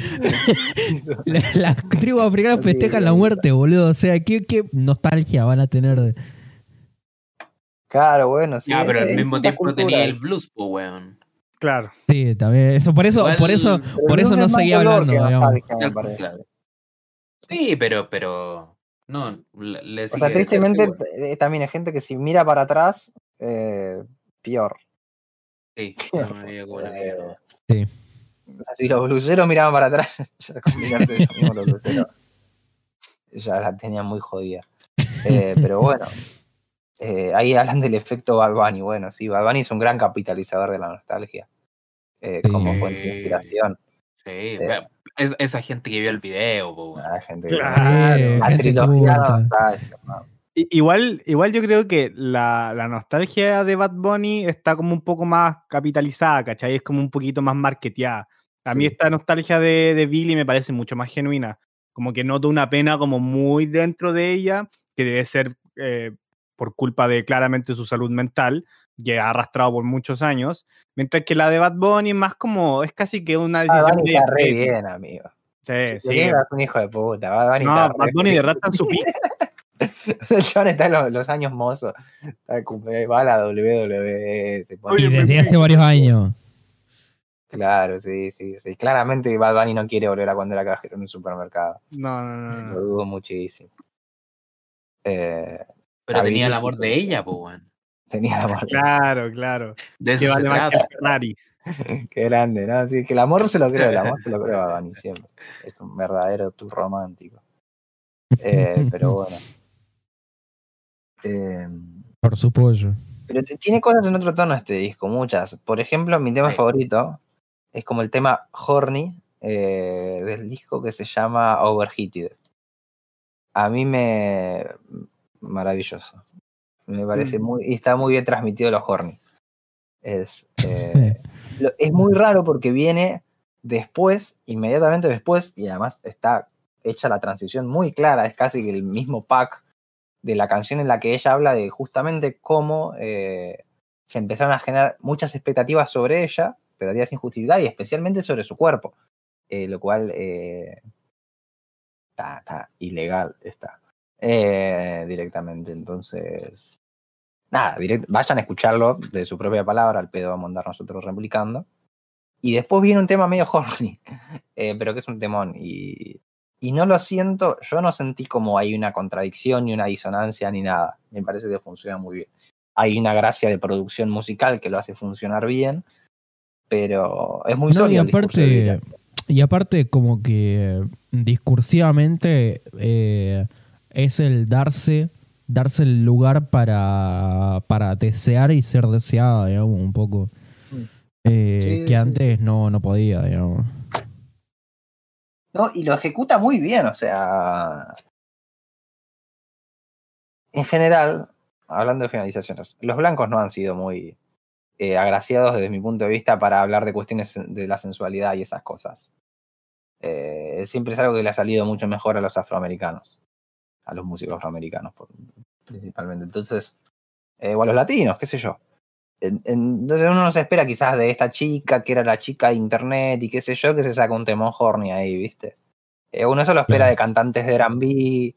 Las la tribus africanas festejan la muerte, boludo. O sea, ¿qué, qué nostalgia van a tener. de- Claro, bueno, sí. Ya, pero es- al mismo tiempo cultura. tenía el blues, po, weón. Claro. Sí, también. Eso, por eso, Igual- por eso, por eso no seguía hablando, digamos. nostalgia. Sí, pero, pero. No, le, le O sea, tristemente eh, también hay gente que si mira para atrás, eh, peor. Sí, no me mierda. Sí. Si los bluseros miraban para atrás, ya los bluseros. Ya la tenían muy jodida. Eh, pero bueno, eh, ahí hablan del efecto Bad Bunny. Bueno, sí, Bad Bunny es un gran capitalizador de la nostalgia. eh, Sí. Como fuente de inspiración. Sí, es- esa gente que vio el video, po. La gente que- Claro. Sí, la gente Igual, igual yo creo que la, la nostalgia de Bad Bunny está como un poco más capitalizada, ¿cachai? Es como un poquito más marketeada. A mí Sí. esta nostalgia de, de Billy me parece mucho más genuina. Como que noto una pena como muy dentro de ella, que debe ser eh, por culpa de claramente su salud mental, que ha arrastrado por muchos años. Mientras que la de Bad Bunny es más como, es casi que una Bad decisión Bunny de está re bien, amigo. Sí, sí. es un hijo de puta. Bad Bunny No, está Bad Bunny de verdad está en su pico. El chabón está en los, los años mozos. Va a la WWE. Se pone- Y desde hace varios años. Claro, sí, sí, sí. Claramente Bad Bunny no quiere volver a cuando era cajero en un supermercado. No, no, no, Lo dudo muchísimo. Eh, Pero tenía el amor de ella, po, weón. Tenía la. Claro, claro. De Que eso se vale más que trata. Ferrari. Qué grande, ¿no? Así que el amor se lo creo, el amor se lo creo a Dani siempre. Es un verdadero tú romántico. Eh, pero bueno. Eh, Por su pollo. pero tiene cosas en otro tono este disco, muchas. Por ejemplo, mi tema Sí. favorito es como el tema Horny eh, del disco que se llama Overheated. A mí me. maravilloso. Me parece Mm. muy. Y está muy bien transmitido los Horny. Es. eh, lo- es muy raro porque viene después, inmediatamente después, y además está hecha la transición muy clara, es casi que el mismo pack de la canción en la que ella habla de justamente cómo eh, se empezaron a generar muchas expectativas sobre ella, expectativas sin justificar, y especialmente sobre su cuerpo, eh, lo cual está, ilegal, está directamente. Entonces, nada, direct- vayan a escucharlo de su propia palabra, al pedo vamos a andar nosotros replicando. Y después viene un tema medio horny, eh, pero que es un temón. Y, y no lo siento, yo no sentí como hay una contradicción, ni una disonancia, ni nada. Me parece que funciona muy bien. Hay una gracia de producción musical que lo hace funcionar bien, pero es muy No, y sólido. aparte, y aparte como que discursivamente eh, es el darse, darse el lugar para, para desear y ser deseada, digamos, un poco. Mm. Eh, Sí, que sí. antes no, no podía, digamos. No, y lo ejecuta muy bien, o sea. En general, hablando de generalizaciones, los blancos no han sido muy eh, agraciados desde mi punto de vista para hablar de cuestiones de la sensualidad y esas cosas. Eh, siempre es algo que le ha salido mucho mejor a los afroamericanos, a los músicos afroamericanos por- principalmente. Entonces, eh, o a los latinos, qué sé yo. En- en- Entonces uno no se espera quizás de esta chica, que era la chica de internet y qué sé yo, que se saca un temón horny ahí, ¿viste? Eh, uno eso lo espera de cantantes de R&B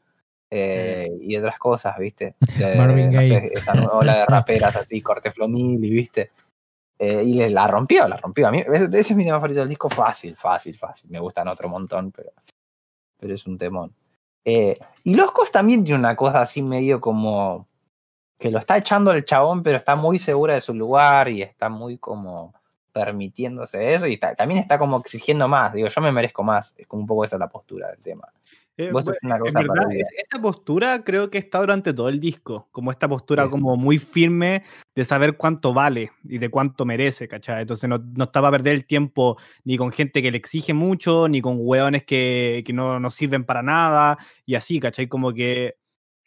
eh, y otras cosas, ¿viste? De, Marvin no sé, Gaye. esa nueva ola de raperas así, Corte Flomili, ¿viste? Eh, y le- la rompió, la rompió. A mí, ese, ese es mi tema favorito del disco, fácil, fácil, fácil. Me gustan otro montón, pero, pero es un temón. Eh, y Loscos también tiene una cosa así medio como que lo está echando el chabón, pero está muy segura de su lugar y está muy como permitiéndose eso y también está como exigiendo más. Digo, yo me merezco más. Es como un poco esa la postura del tema. Eh, bueno, es en verdad, es- esa postura creo que está durante todo el disco, como esta postura Sí. como muy firme de saber cuánto vale y de cuánto merece, ¿cachai? Entonces no, no estaba a perder el tiempo ni con gente que le exige mucho, ni con hueones que, que no, no sirven para nada, y así, ¿cachai? Como que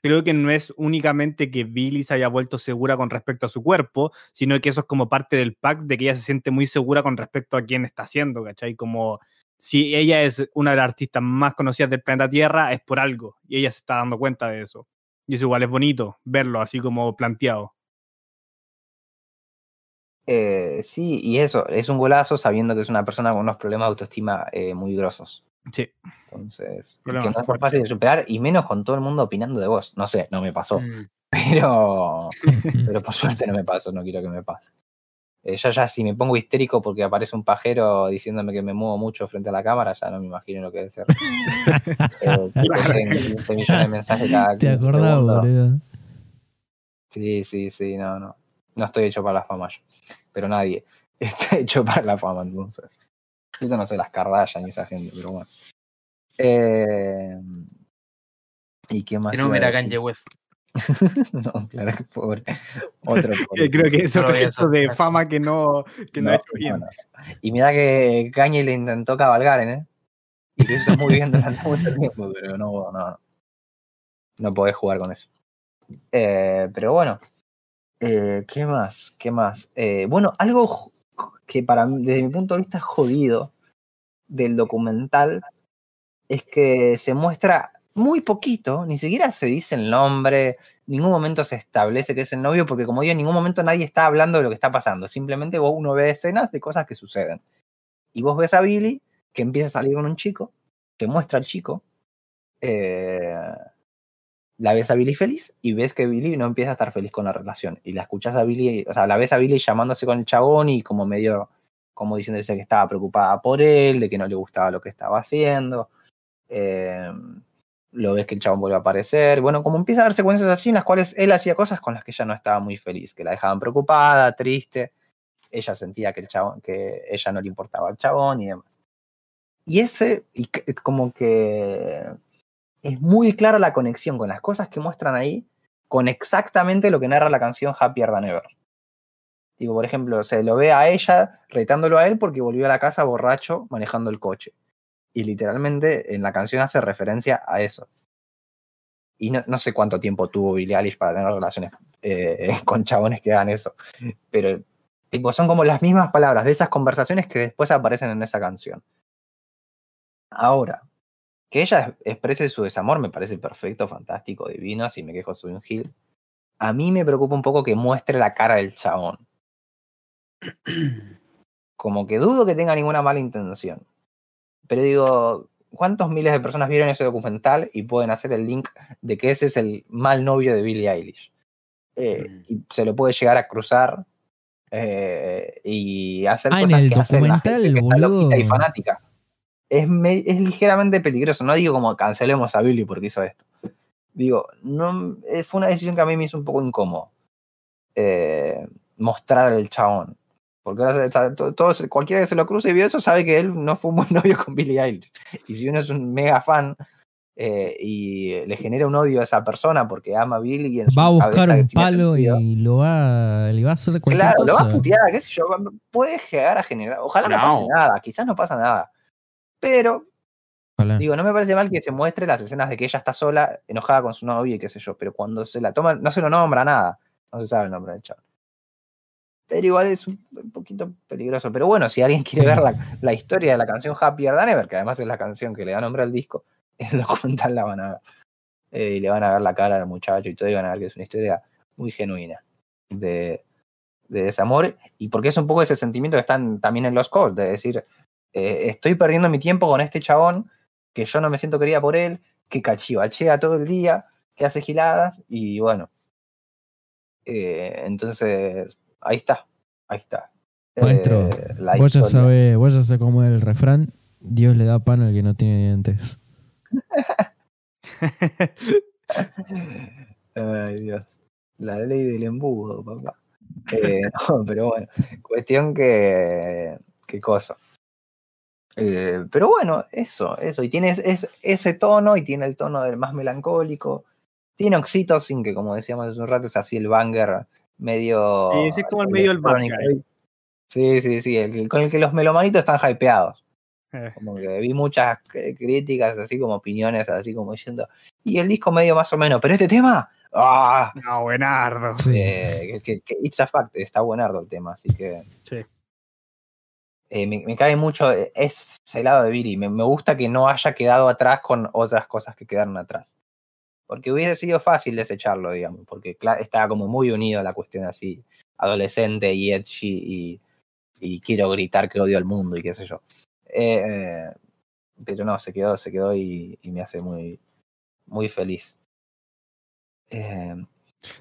creo que no es únicamente que Billy se haya vuelto segura con respecto a su cuerpo, sino que eso es como parte del pack de que ella se siente muy segura con respecto a quién está haciendo, ¿cachai? Como si ella es una de las artistas más conocidas del planeta Tierra, es por algo, y ella se está dando cuenta de eso. Y eso igual es bonito, verlo así como planteado. Eh, sí, y eso, es un golazo sabiendo que es una persona con unos problemas de autoestima eh, muy grosos. Sí. Entonces, que no es fuertes. fácil de superar y menos con todo el mundo opinando de vos. No sé, no me pasó, Mm. pero, pero por suerte no me pasó, no quiero que me pase. Eh, ya, ya, si me pongo histérico porque aparece un pajero diciéndome que me muevo mucho frente a la cámara, ya no me imagino lo que debe ser. eh, que te lleguen 15 millones de mensajes cada ¿Te 15 acordás, boludo? Sí, sí, sí, no, no. No estoy hecho para la fama yo. Pero nadie está hecho para la fama, entonces. Yo no sé las Kardashian y esa gente, pero bueno. Eh, ¿Y qué más? Que no iba a mira decir? Kanye West. no, claro que pobre. Otro pobre. Creo que eso es de fama que no, que no, ha hecho bien. no, no. Y mira que Kanye le intentó cabalgar, ¿eh? Y lo hizo muy bien durante mucho tiempo, pero no, no, no podés jugar con eso. Eh, pero bueno, eh, ¿qué más? ¿Qué más? Eh, bueno, algo que para mí, desde mi punto de vista, es jodido del documental es que se muestra muy poquito, ni siquiera se dice el nombre, en ningún momento se establece que es el novio, porque como digo, en ningún momento nadie está hablando de lo que está pasando, simplemente vos uno ve escenas de cosas que suceden. Y vos ves a Billy que empieza a salir con un chico, te muestra al chico, eh, la ves a Billy feliz y ves que Billy no empieza a estar feliz con la relación. Y la escuchas a Billy, o sea, la ves a Billy llamándose con el chabón y como medio, como diciéndose que estaba preocupada por él, de que no le gustaba lo que estaba haciendo. Eh, lo ves que el chabón vuelve a aparecer. Bueno, como empieza a haber secuencias así en las cuales él hacía cosas con las que ella no estaba muy feliz, que la dejaban preocupada, triste. Ella sentía que el chabón, que ella no le importaba al chabón y demás. Y ese, y que- como que es muy clara la conexión con las cosas que muestran ahí, con exactamente lo que narra la canción Happier Than Ever. Digo, por ejemplo, se lo ve a ella retándolo a él porque volvió a la casa borracho manejando el coche. Y literalmente en la canción hace referencia a eso. Y no, no sé cuánto tiempo tuvo Billie Eilish para tener relaciones eh, con chabones que hagan eso. Pero tipo, son como las mismas palabras de esas conversaciones que después aparecen en esa canción. Ahora, que ella exprese su desamor me parece perfecto, fantástico, divino. Si me quejo, soy un gil. A mí me preocupa un poco que muestre la cara del chabón. Como que dudo que tenga ninguna mala intención. Pero digo, ¿cuántos miles de personas vieron ese documental y pueden hacer el link de que ese es el mal novio de Billie Eilish? Eh, Mm. y se lo puede llegar a cruzar eh, y hacer Ah, en cosas el que hacen la documental, gente que está loquita y fanática. Es, me- es ligeramente peligroso. No digo como cancelemos a Billy porque hizo esto. Digo, no, eh, fue una decisión que a mí me hizo un poco incómodo. eh, mostrar al chabón. Porque todos, cualquiera que se lo cruce y vio eso sabe que él no fue un buen novio con Billie Eilish. Y si uno es un mega fan eh, y le genera un odio a esa persona porque ama a Billie y en su Va a buscar un palo sentido, y lo va, le va a hacer cualquier Claro, lo va a putear, qué sé yo, puede llegar a generar, ojalá no, pase nada, quizás no pasa nada. Pero, Ojalá. digo, no me parece mal que se muestre las escenas de que ella está sola, enojada con su novio y qué sé yo, pero cuando se la toma, no se lo nombra nada, no se sabe el nombre del chaval. Pero igual es un poquito peligroso. Pero bueno, si alguien quiere ver la, la historia de la canción Happier Than Ever, que además es la canción que le da nombre al disco, en el documental la van a ver. Eh, y le van a ver la cara al muchacho y todo, y van a ver que es una historia muy genuina de, de desamor. Y porque es un poco ese sentimiento que están también en los calls, de decir, eh, estoy perdiendo mi tiempo con este chabón, que yo no me siento querida por él, que cachivachea todo el día, que hace giladas, y bueno. Eh, entonces, ahí está, ahí está. Maestro, Eh, Vos ya sabés, vos ya sabés cómo es el refrán. Dios le da pan al que no tiene dientes. Ay, Dios. La ley del embudo, papá. Eh, no, pero bueno, cuestión que. ¿Qué cosa? Eh, pero bueno, eso, eso. Y tiene es- es- ese tono y tiene el tono del más melancólico. Tiene Oxytocin, que como decíamos hace un rato, es así el banger medio. Sí, ese es como el medio del. Sí, sí, sí. el- con el que los melomanitos están hypeados. Eh, Como que vi muchas eh, críticas, así como opiniones, así como diciendo. Y el disco medio más o menos, pero este tema. ¡Ah! No, buenardo. Sí. Eh, que, que it's a fact, está buenardo el tema, así que Sí. eh, me, me cae mucho ese lado de Billy. Me, me gusta que no haya quedado atrás con otras cosas que quedaron atrás. Porque hubiese sido fácil desecharlo, digamos, porque estaba como muy unido a la cuestión así, adolescente y edgy y, y quiero gritar que odio al mundo y qué sé yo. Eh, eh, pero no, se quedó, se quedó y, y me hace muy, muy feliz. Eh,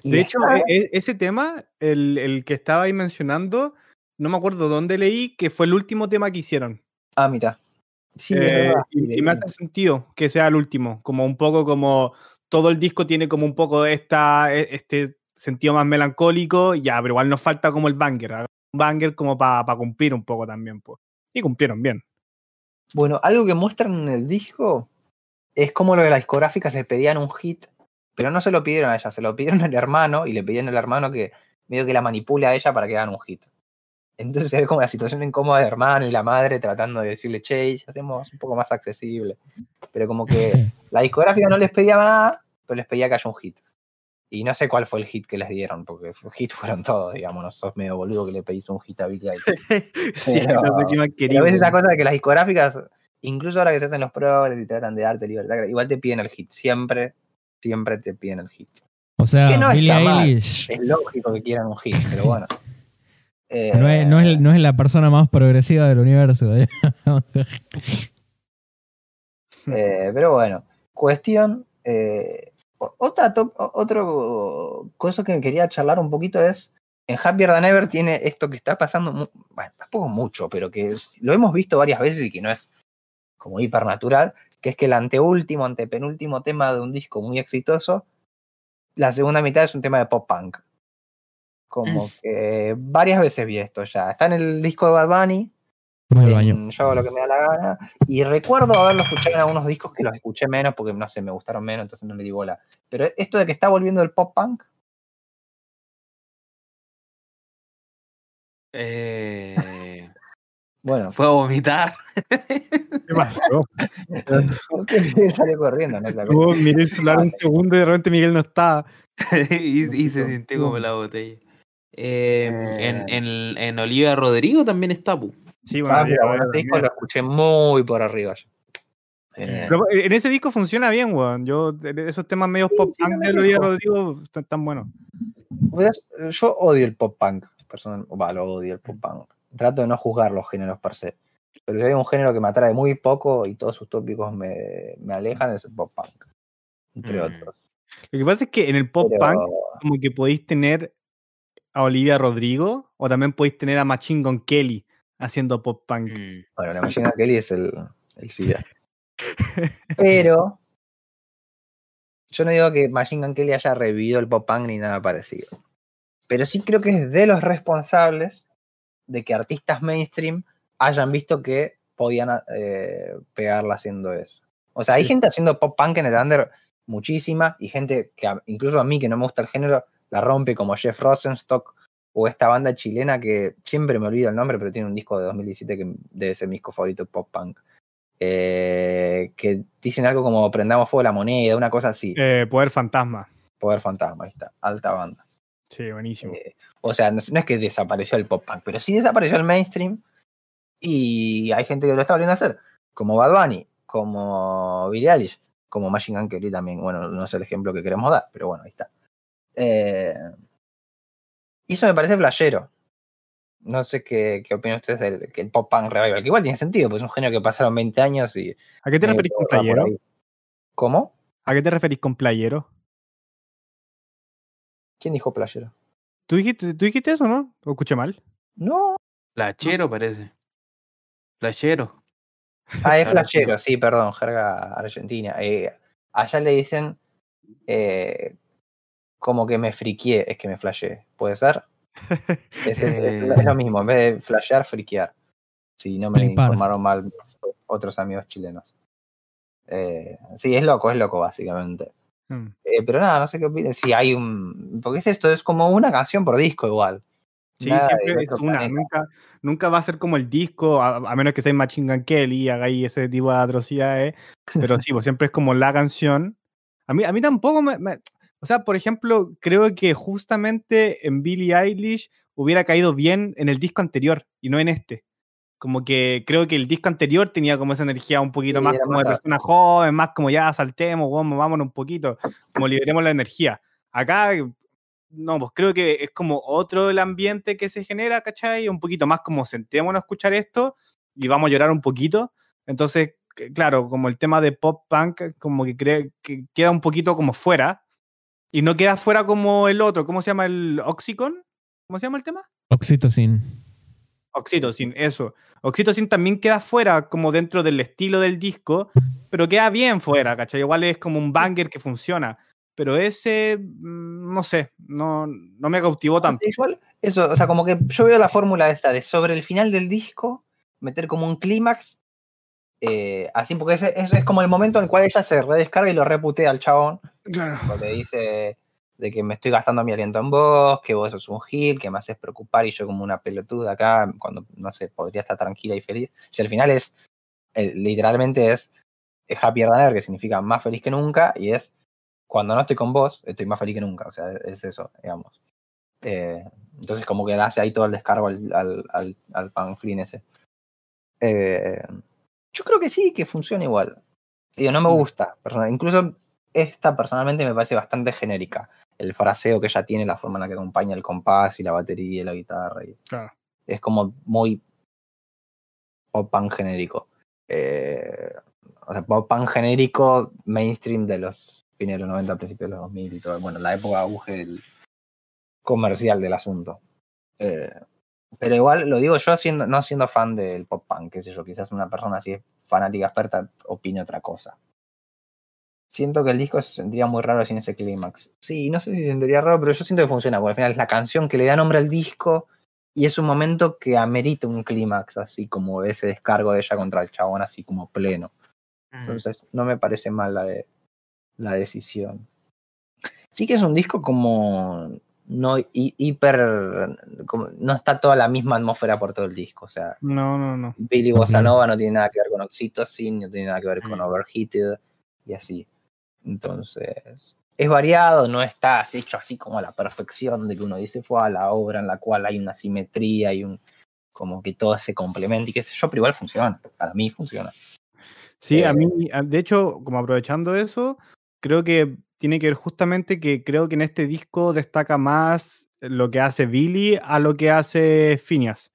De hecho, e- e- ese tema, el, el que estaba ahí mencionando, no me acuerdo dónde leí que fue el último tema que hicieron. Ah, mira. Sí, Eh, y, y me hace sentido que sea el último, como un poco como todo el disco tiene como un poco esta, e- este sentido más melancólico, ya, pero igual nos falta como el banger, haga un banger como para cumplir un poco también, pues. Y cumplieron bien. Bueno, algo que muestran en el disco es como lo de las discográficas le pedían un hit, pero no se lo pidieron a ella, se lo pidieron al hermano y le pedían al hermano que medio que la manipule a ella para que hagan un hit. Entonces se ve como la situación incómoda del hermano y la madre tratando de decirle, che, ¿y si hacemos un poco más accesible. Pero como que la discográfica no les pedía nada, pero les pedía que haya un hit. Y no sé cuál fue el hit que les dieron, porque hit fueron todos, digamos, no sos medio boludo que le pedís un hit a Billie sí, Pero- no sé qué más Pero quería, a veces esa cosa de que las discográficas, incluso ahora que se hacen los progres y tratan de darte libertad, igual te piden el hit. Siempre, siempre te piden el hit. O sea, Que no Billie está mal. Es lógico que quieran un hit, pero bueno. Eh, no es, no, es, no es la persona más progresiva del universo. ¿eh? eh, pero bueno, cuestión. eh, otra top- otro cosa que quería charlar un poquito es. En Happier Than Ever tiene esto que está pasando, bueno, tampoco mucho, pero que lo hemos visto varias veces y que no es como hipernatural, que es que el anteúltimo, antepenúltimo tema de un disco muy exitoso, la segunda mitad es un tema de pop punk. Como que varias veces vi esto ya. Está en el disco de Bad Bunny, en Yo hago lo que me da la gana. Y recuerdo haberlo escuchado en algunos discos que los escuché menos porque no sé, me gustaron menos, entonces no le di bola. Pero esto de que está volviendo el pop punk, Eh, bueno, fue a vomitar. ¿Qué pasó? Miguel salió corriendo, ¿no? Miré el celular un segundo y de repente Miguel no estaba. y, y se sintió como la botella. Eh, en, en, en Olivia Rodrigo también está, pu. Sí, Ah, bueno, mira, ese disco lo escuché muy por arriba. Eh, Pero en ese disco funciona bien, weón. Yo, esos temas medio pop sí, punk me de Olivia. Rodrigo están tan buenos. Verás, Yo odio el pop punk, personal, va, lo odio el pop punk. Trato de no juzgar los géneros per se. Pero si hay un género que me atrae muy poco y todos sus tópicos me, me alejan, es el pop punk. Entre Mm. otros. Lo que pasa es que en el pop Pero- punk, como que podéis tener a Olivia Rodrigo o también podéis tener a Machine Gun Kelly haciendo pop punk. Mm. Bueno, la Machine Gun Kelly es el, el SIDA. Pero yo no digo que Machine Gun Kelly haya revivido el pop punk ni nada parecido. Pero sí creo que es de los responsables de que artistas mainstream hayan visto que podían eh, pegarla haciendo eso. O sea, hay gente haciendo pop punk en el under muchísima y gente que incluso a mí que no me gusta el género la rompe como Jeff Rosenstock o esta banda chilena que siempre me olvido el nombre pero tiene un disco de 2017 que debe ser mi disco favorito pop punk. Eh, que dicen algo como prendamos fuego la moneda, una cosa así. Eh, Poder Fantasma. Poder Fantasma, ahí está, alta banda. Sí, buenísimo. Eh, o sea, no, es- no es que desapareció el pop punk, pero sí desapareció el mainstream y hay gente que lo está volviendo a hacer, como Bad Bunny, como Billie Eilish, como Machine Gun Kelly también. Bueno, no es el ejemplo que queremos dar, pero bueno, ahí está. Eh, y eso me parece flashero. No sé qué, qué opinan ustedes del que el pop punk revival, que igual tiene sentido, pues es un género que pasaron 20 años y... ¿A qué te referís con playero? ¿Cómo? ¿A qué te referís con playero? ¿Quién dijo playero? ¿Tú dijiste, ¿Tú dijiste eso, no? ¿O escuché mal? No. Flachero parece. Flachero. Ah, es flashero, sí, perdón, jerga argentina. Eh, allá le dicen eh, como que me friqué, es que me flasheé. ¿Puede ser? Es, es- es lo- mismo, en vez de flashear, friquear. Si no me Flipar. informaron mal mis otros amigos chilenos. Eh, sí, es loco, es loco, básicamente. Mm. Eh, pero nada, no sé qué opinan. Sí, hay un. Porque es esto, es como una canción por disco igual. Sí, Nada siempre es una. planeta. Nunca, nunca va a ser como el disco, a, a menos que sea Machine Gun Kelly y hagáis ese tipo de atrocidades. Pero sí, pues siempre es como la canción. A mí, a mí tampoco me, me- O sea, por ejemplo, creo que justamente en Billie Eilish hubiera caído bien en el disco anterior y no en este. Como que creo que el disco anterior tenía como esa energía un poquito Sí, más como de persona joven, más como ya saltemos, vamos, vámonos un poquito, como liberemos la energía. Acá no, pues creo que es como otro el ambiente que se genera, ¿cachai? Un poquito más como sentémonos a escuchar esto y vamos a llorar un poquito. Entonces, claro, como el tema de pop punk, como que, cree, que queda un poquito como fuera y no queda fuera como el otro. ¿Cómo se llama el Oxycon? ¿Cómo se llama el tema? Oxytocin. Oxytocin, eso. Oxytocin también queda fuera como dentro del estilo del disco, pero queda bien fuera, ¿cachai? Igual es como un banger que funciona. Pero ese, mm, no sé, no, no me cautivó tanto. Igual, eso, o sea, como que yo veo la fórmula esta de sobre el final del disco, meter como un clímax, eh, así, porque ese, ese es como el momento en el cual ella se redescarga y lo reputea al chabón, Claro. le dice de que me estoy gastando mi aliento en vos, que vos sos un gil, que me haces preocupar y yo como una pelotuda acá, cuando, no sé, podría estar tranquila y feliz. Si al final es, literalmente es, es happier than que significa más feliz que nunca, y es cuando no estoy con vos, estoy más feliz que nunca, o sea, es eso, digamos. Eh, entonces como que le hace ahí todo el descargo al, al, al, al panflín ese. Eh, yo creo que sí, que funciona igual. Digo, no me gusta. Incluso esta personalmente me parece bastante genérica. El fraseo que ella tiene, la forma en la que acompaña el compás y la batería y la guitarra. y- Claro. es como muy pop punk genérico. Eh, o sea, pop punk genérico mainstream de los fines de los 90, principios de los 2000 y todo. Bueno, la época auge del comercial del asunto. Eh, Pero igual lo digo yo siendo, no siendo fan del pop punk, qué sé yo, quizás una persona así fanática experta opine otra cosa. Siento que el disco se sentiría muy raro sin ese clímax. Sí, no sé si se sentiría raro, pero yo siento que funciona, porque al final es la canción que le da nombre al disco y es un momento que amerita un clímax, así como ese descargo de ella contra el chabón, así como pleno. Entonces, no me parece mal la, de, la decisión. Sí que es un disco como no hi- hiper como- no está toda la misma atmósfera por todo el disco, o sea, No, no, no. Billy Bossa Nova no tiene nada que ver con Oxytocin, no tiene nada que ver con Mm. Overheated y así. Entonces, es variado, no está hecho así como a la perfección de que uno dice fue a la obra en la cual hay una simetría y un como que todo se complementa y qué sé yo, pero igual funciona, para mí funciona. Sí, a Eh, mí, a- de hecho, como aprovechando eso, creo que tiene que ver justamente que creo que en este disco destaca más lo que hace Billy a lo que hace Phineas.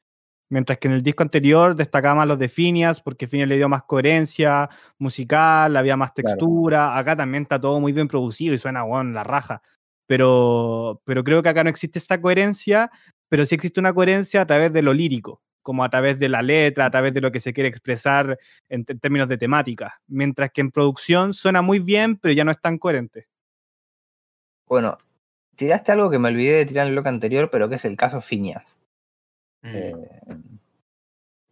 Mientras que en el disco anterior destacaba más los de Phineas porque Phineas le dio más coherencia musical, había más Claro. textura. Acá también está todo muy bien producido y suena bueno, la raja. Pero, pero creo que acá no existe esta coherencia, pero sí existe una coherencia a través de lo lírico, como a través de la letra, a través de lo que se quiere expresar en términos de temática. Mientras que en producción suena muy bien, pero ya no es tan coherente. Bueno, tiraste algo que me olvidé de tirar en el bloque anterior, pero que es el caso Phineas. Mm. Eh,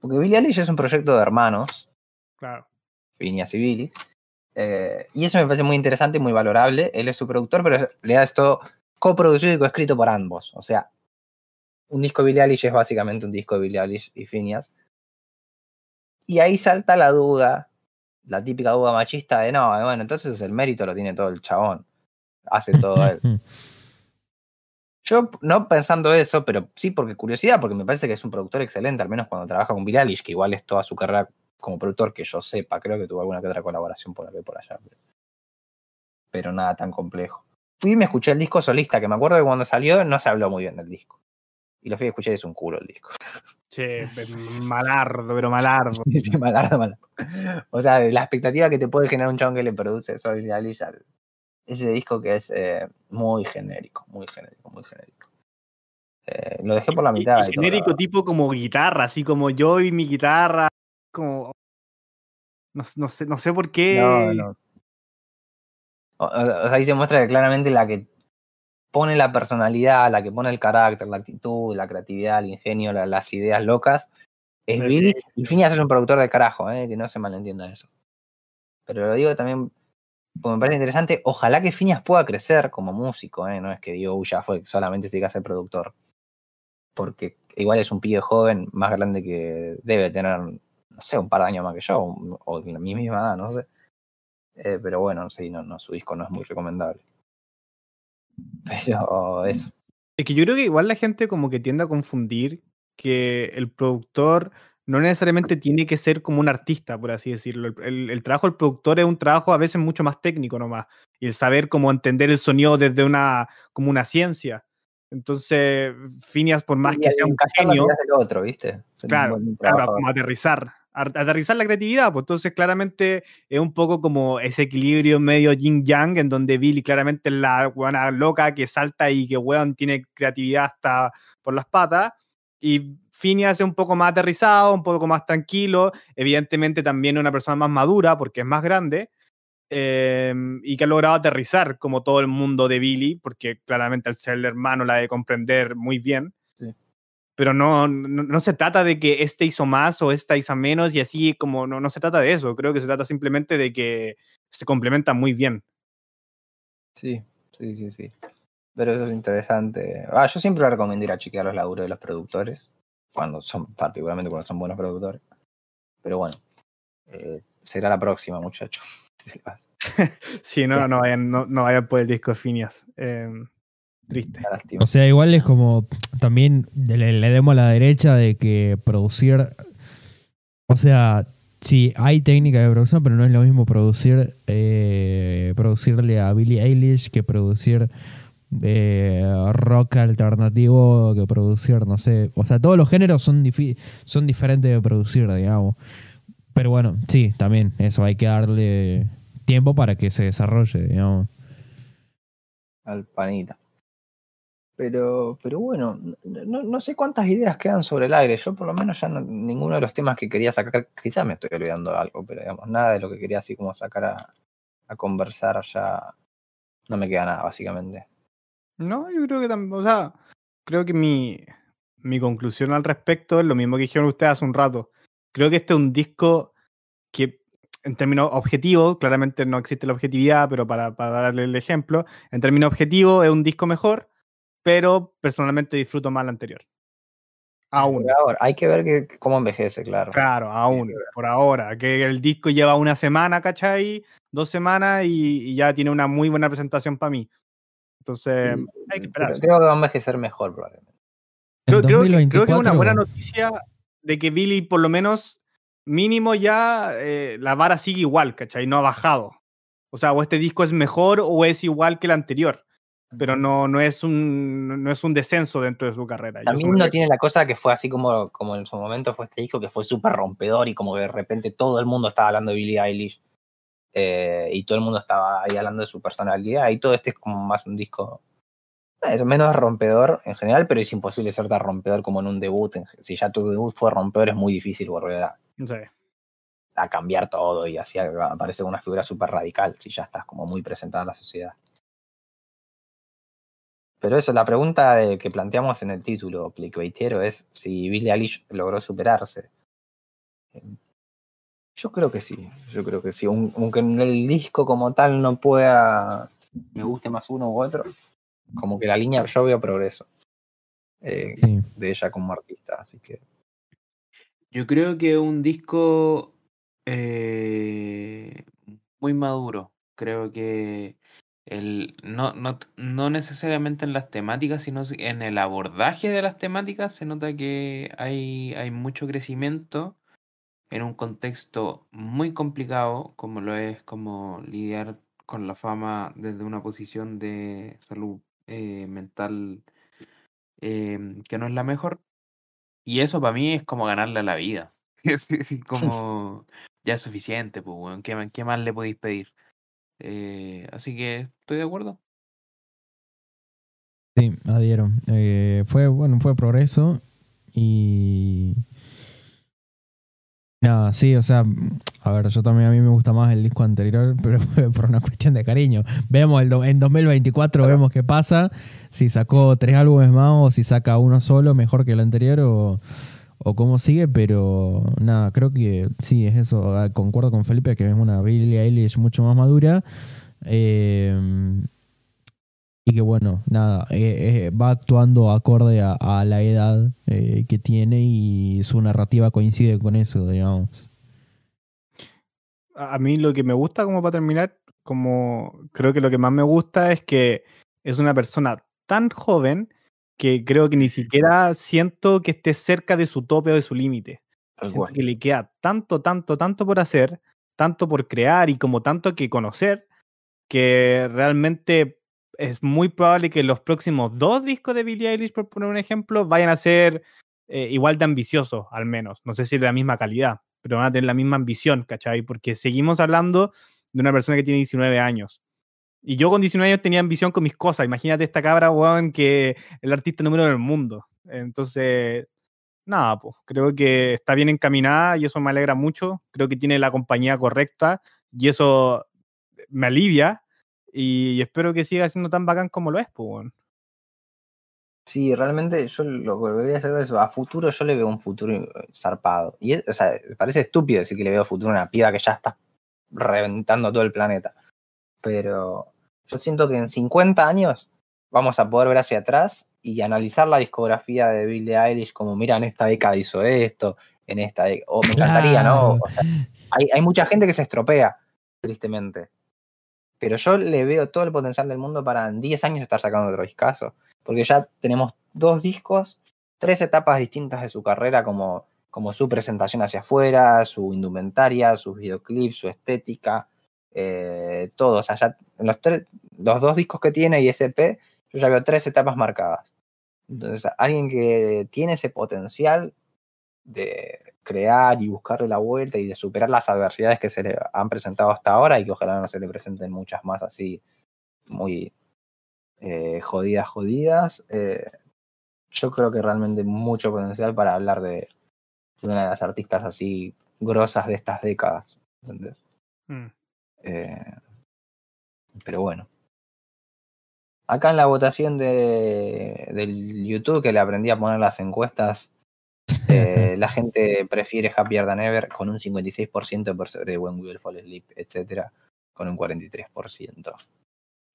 porque Billie Eilish es un proyecto de hermanos, Claro. Phineas y Billy. eh, y eso me parece muy interesante y muy valorable. Él es su productor, pero le da esto coproducido y coescrito por ambos. O sea, un disco de Billie Eilish es básicamente un disco de Billie Eilish y Phineas. Y ahí salta la duda, la típica duda machista de no, bueno, entonces el mérito lo tiene todo el chabón. Hace todo él. Yo no pensando eso, pero sí porque curiosidad, porque me parece que es un productor excelente, al menos cuando trabaja con Eilish, que igual es toda su carrera como productor que yo sepa, creo que tuvo alguna que otra colaboración por y por allá. Pero, pero nada tan complejo. Fui y me escuché el disco solista, que me acuerdo que cuando salió no se habló muy bien del disco. Y lo fui a escuchar y es un culo el disco. Che, malardo, pero malardo. Sí, sí, malardo, malardo. O sea, la expectativa que te puede generar un chabón que le produce Billie Eilish, al- ese disco que es eh, muy genérico, muy genérico, muy genérico. Eh, lo dejé por la mitad. y y genérico tipo como guitarra, así como yo y mi guitarra. Como. No, no sé, no sé por qué. No, no. O, sea, ahí se muestra que claramente la que pone la personalidad, la que pone el carácter, la actitud, la creatividad, el ingenio, la- las ideas locas, es Billy. Y Phineas es un productor del carajo, eh, que no se malentienda eso. Pero lo digo también me parece interesante. Ojalá que Phineas pueda crecer como músico, eh, no es que digo, "Uy, ya fue, solamente se dedica a ser productor. Porque igual es un pibe joven, más grande que debe tener, no sé, un par de años más que yo, o, o mi misma edad, no sé. Eh, pero bueno, sí, no, no, su disco no es muy recomendable. Pero eso. Es que yo creo que igual la gente como que tiende a confundir que el productor no necesariamente tiene que ser como un artista, por así decirlo. El, el- el trabajo del productor es un trabajo a veces mucho más técnico nomás. Y el saber cómo entender el sonido desde una, como una ciencia. Entonces, Phineas, por más Y que sea un genio, del otro, ¿viste? Claro, claro, como aterrizar, ar- aterrizar la creatividad, pues entonces claramente es un poco como ese equilibrio medio yin yang, en donde Billy claramente es la buena loca que salta y que weón tiene creatividad hasta por las patas, y Phineas es un poco más aterrizado, un poco más tranquilo, evidentemente también una persona más madura porque es más grande, eh, y que ha logrado aterrizar como todo el mundo de Billy, porque claramente al ser el hermano la de comprender muy bien pero no, no, no se trata de que este hizo más o esta hizo menos y así como no, no se trata de eso, creo que se trata simplemente de que se complementan muy bien. Sí, sí, sí, sí. Pero eso es interesante. Ah, yo siempre recomiendo ir a chequear los laburos de los productores, cuando son, particularmente cuando son buenos productores. Pero bueno, eh, será la próxima, muchachos. Sí, no, no vayan, no, no vayan por el disco de Phineas. eh, triste. O sea, igual es como también le, le demos a la derecha de que producir. O sea, sí, hay técnica de producción, pero no es lo mismo producir eh, producirle a Billie Eilish que producir rock alternativo, que producir, no sé. O sea, todos los géneros son, son diferentes de producir, digamos. Pero bueno, sí, también eso, hay que darle tiempo para que se desarrolle, digamos. Al panita. Pero, pero bueno, no, no sé cuántas ideas quedan sobre el aire. Yo por lo menos ya no- ninguno de los temas que quería sacar, quizás me estoy olvidando de algo, pero digamos, nada de lo que quería así como sacar a, a conversar ya no me queda nada, básicamente. No, yo creo que también, o sea, creo que mi, mi conclusión al respecto es lo mismo que dijeron ustedes hace un rato. Creo que este es un disco que, en términos objetivos, claramente no existe la objetividad, pero para, para darle el ejemplo, en términos objetivos es un disco mejor, pero personalmente disfruto más el anterior. Aún. Por ahora, hay que ver que, cómo envejece, claro. Claro, aún, por ahora. Que el disco lleva una semana, ¿cachai? Dos semanas y, y ya tiene una muy buena presentación para mí. Entonces, Sí, hay que esperar. creo que va a envejecer mejor, probablemente. En Creo, creo que, creo que es una 2024 buena noticia de que Billy, por lo menos, mínimo ya eh, la vara sigue igual, ¿cachai? No ha bajado. O sea, o este disco es mejor o es igual que el anterior. Pero no, no, es, un, no es un descenso dentro de su carrera. También no tiene la cosa que fue así como, como en su momento fue este disco, que fue súper rompedor y como que de repente todo el mundo estaba hablando de Billie Eilish eh, y todo el mundo estaba ahí hablando de su personalidad y todo este es como más un disco eh, es menos rompedor en general, pero es imposible ser tan rompedor como en un debut. Si ya tu debut fue rompedor es muy difícil volver a, cambiar todo y así aparece una figura súper radical si ya estás como muy presentada en la sociedad. Pero eso, la pregunta de- que planteamos en el título clickbaitero es si Billie Eilish logró superarse. Yo creo que sí, yo creo que sí. Un- Aunque en el disco como tal no pueda, me guste más uno u otro, como que la línea, yo veo progreso eh, Sí. de ella como artista, así que Yo creo que un disco eh, muy maduro. Creo que el, no, no, no necesariamente en las temáticas, sino si- en el abordaje de las temáticas se nota que hay, hay mucho crecimiento en un contexto muy complicado, como lo es como lidiar con la fama desde una posición de salud eh, mental em, que no es la mejor. Y eso para mí es como ganarle a la vida. Es así como ya es suficiente, pues, weón. ¿Qué, qué más le podéis pedir? Eh, así que estoy de acuerdo. Sí, adhiero. Eh, fue, bueno, fue progreso y... Nada, sí, o sea, a ver, yo también a mí me gusta más el disco anterior, pero por una cuestión de cariño. Vemos el do- en 2024, Claro. vemos qué pasa, si sacó tres álbumes más o si saca uno solo mejor que el anterior o, o cómo sigue, pero nada, creo que sí, es eso. Ah, Concuerdo con Felipe que es una Billie Eilish mucho más madura. Eh, y que bueno, nada, eh, eh, va actuando acorde a, a la edad eh, que tiene y su narrativa coincide con eso, digamos. A mí lo que me gusta, como para terminar, como creo que lo que más me gusta es que es una persona tan joven que creo que ni siquiera siento que esté cerca de su tope o de su límite. que le queda tanto, tanto, tanto por hacer, tanto por crear y como tanto que conocer, que realmente es muy probable que los próximos dos discos de Billie Eilish, por poner un ejemplo, vayan a ser eh, igual de ambiciosos, al menos. No sé si de la misma calidad, pero van a tener la misma ambición, ¿cachai? Porque seguimos hablando de una persona que tiene 19 años. Y yo con 19 años tenía ambición con mis cosas. Imagínate esta cabra, weón, que el artista número del mundo. Entonces, nada, pues creo que está bien encaminada y eso me alegra mucho. Creo que tiene la compañía correcta y eso me alivia. Y espero que siga siendo tan bacán como lo es, pues. Sí, realmente yo lo que voy a hacer es eso. A futuro yo le veo un futuro eh, zarpado. Y es, o sea, parece estúpido decir que le veo futuro a una piba que ya está reventando todo el planeta. Pero yo siento que en 50 años vamos a poder ver hacia atrás y analizar la discografía de Billie Eilish como, mira, en esta década hizo esto, en esta década... O me encantaría, ¿no? O sea, hay, hay mucha gente que se estropea, tristemente. Pero yo le veo todo el potencial del mundo para en 10 años estar sacando otro discazo porque ya tenemos dos discos, tres etapas distintas de su carrera, como, como su presentación hacia afuera, su indumentaria, sus videoclips, su estética, eh, todo. O sea, ya los, los dos discos que tiene y SP, yo ya veo tres etapas marcadas. Entonces, alguien que tiene ese potencial de crear y buscarle la vuelta y de superar las adversidades que se le han presentado hasta ahora y que ojalá no se le presenten muchas más así muy eh, jodidas, jodidas. eh, yo creo que realmente mucho potencial para hablar de, de una de las artistas así grosas de estas décadas. ¿entendés? Mm. Eh, pero bueno. Acá en la votación de, del YouTube, que le aprendí a poner las encuestas, eh, la gente prefiere Happier Than Ever con un 56% por sobre When We Will Fall Asleep, etcétera, con un 43%. Está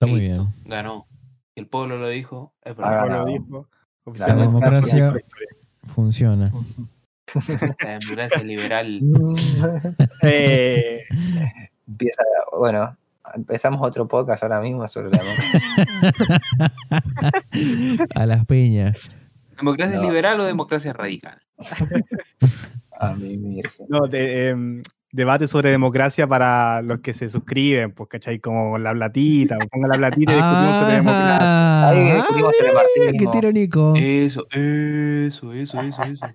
muy Listo, bien. Ganó. El pueblo lo dijo. Como verdad. lo dijo, La democracia-. Funciona. La democracia liberal. Eh, Empieza, bueno, empezamos otro podcast ahora mismo sobre la democracia. A las peñas. ¿Democracia No. liberal o democracia radical? A mi virgen. no, de- em, debate sobre democracia para los que se suscriben, pues, ¿cachai? Como la platita, pongan la platita y discutimos sobre democracia. Ah, Ahí discutimos sobre mira, marxismo. qué tirónico. Eso, eso, eso, eso, eso.